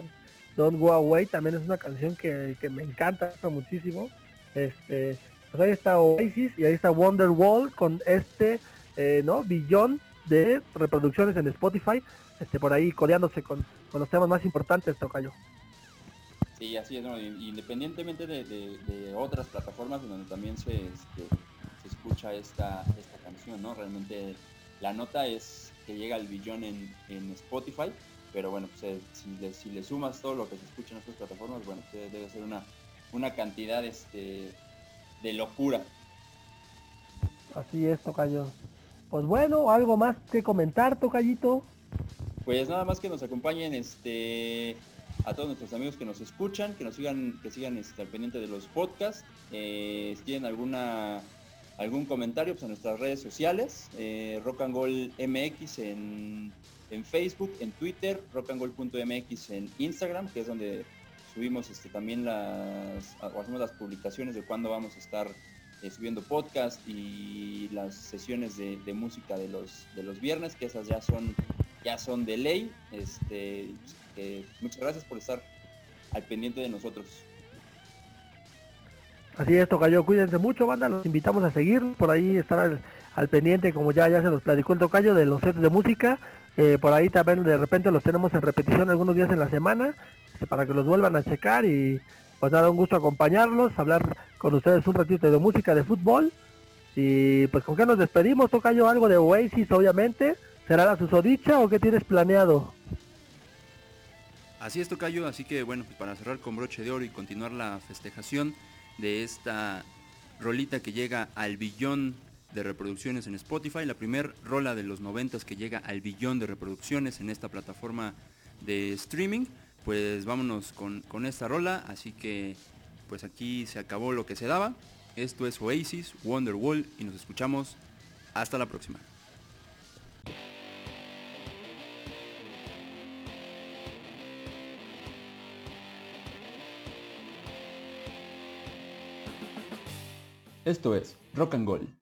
Speaker 3: Don't Go Away también es una canción que, me encanta muchísimo. Este, pues ahí está Oasis y ahí está Wonderwall con este, eh, ¿no? Billón de reproducciones en Spotify, este, por ahí codeándose con, con los temas más importantes, Tocayo.
Speaker 2: Sí, así es, independientemente de, otras plataformas donde también se, este, se escucha esta, esta canción, ¿no? Realmente la nota es que llega al billón en, Spotify, pero bueno, pues, eh, si, le, sumas todo lo que se escucha en otras plataformas, bueno, pues, debe ser una, una cantidad este, de locura.
Speaker 3: Así es, Tocayo. Pues bueno, algo más que comentar, Tocayito.
Speaker 2: Pues nada más que nos acompañen este a todos nuestros amigos que nos escuchan, que nos sigan, que sigan este, al pendiente de los podcasts. Eh, si tienen alguna algún comentario pues, en nuestras redes sociales, eh, Rock and Gold MX en, Facebook, en Twitter, rockandgold.mx en Instagram, que es donde subimos este, también las, hacemos las publicaciones de cuándo vamos a estar eh, subiendo podcast y las sesiones de, música de los, de los viernes, que esas ya son, ya son de ley. Este, muchas gracias por estar al pendiente de nosotros.
Speaker 3: Así es, Tocayo, cuídense mucho, banda, los invitamos a seguir, por ahí estar al, pendiente, como ya, ya se nos platicó el Tocayo, de los sets de música, eh, por ahí también de repente los tenemos en repetición algunos días en la semana, este, para que los vuelvan a checar y pues nada, un gusto acompañarlos, hablar con ustedes un ratito de música, de fútbol, y pues con qué nos despedimos, Tocayo, algo de Oasis, obviamente, ¿será la susodicha o qué tienes planeado?
Speaker 1: Así es, Tocayo, así que bueno, pues para cerrar con broche de oro y continuar la festejación, de esta rolita que llega al billón de reproducciones en Spotify, la primer rola de los noventas que llega al billón de reproducciones en esta plataforma de streaming. Pues vámonos con, con esta rola, así que pues aquí se acabó lo que se daba. Esto es Oasis, Wonderwall y nos escuchamos hasta la próxima. Esto es Rock and Gold.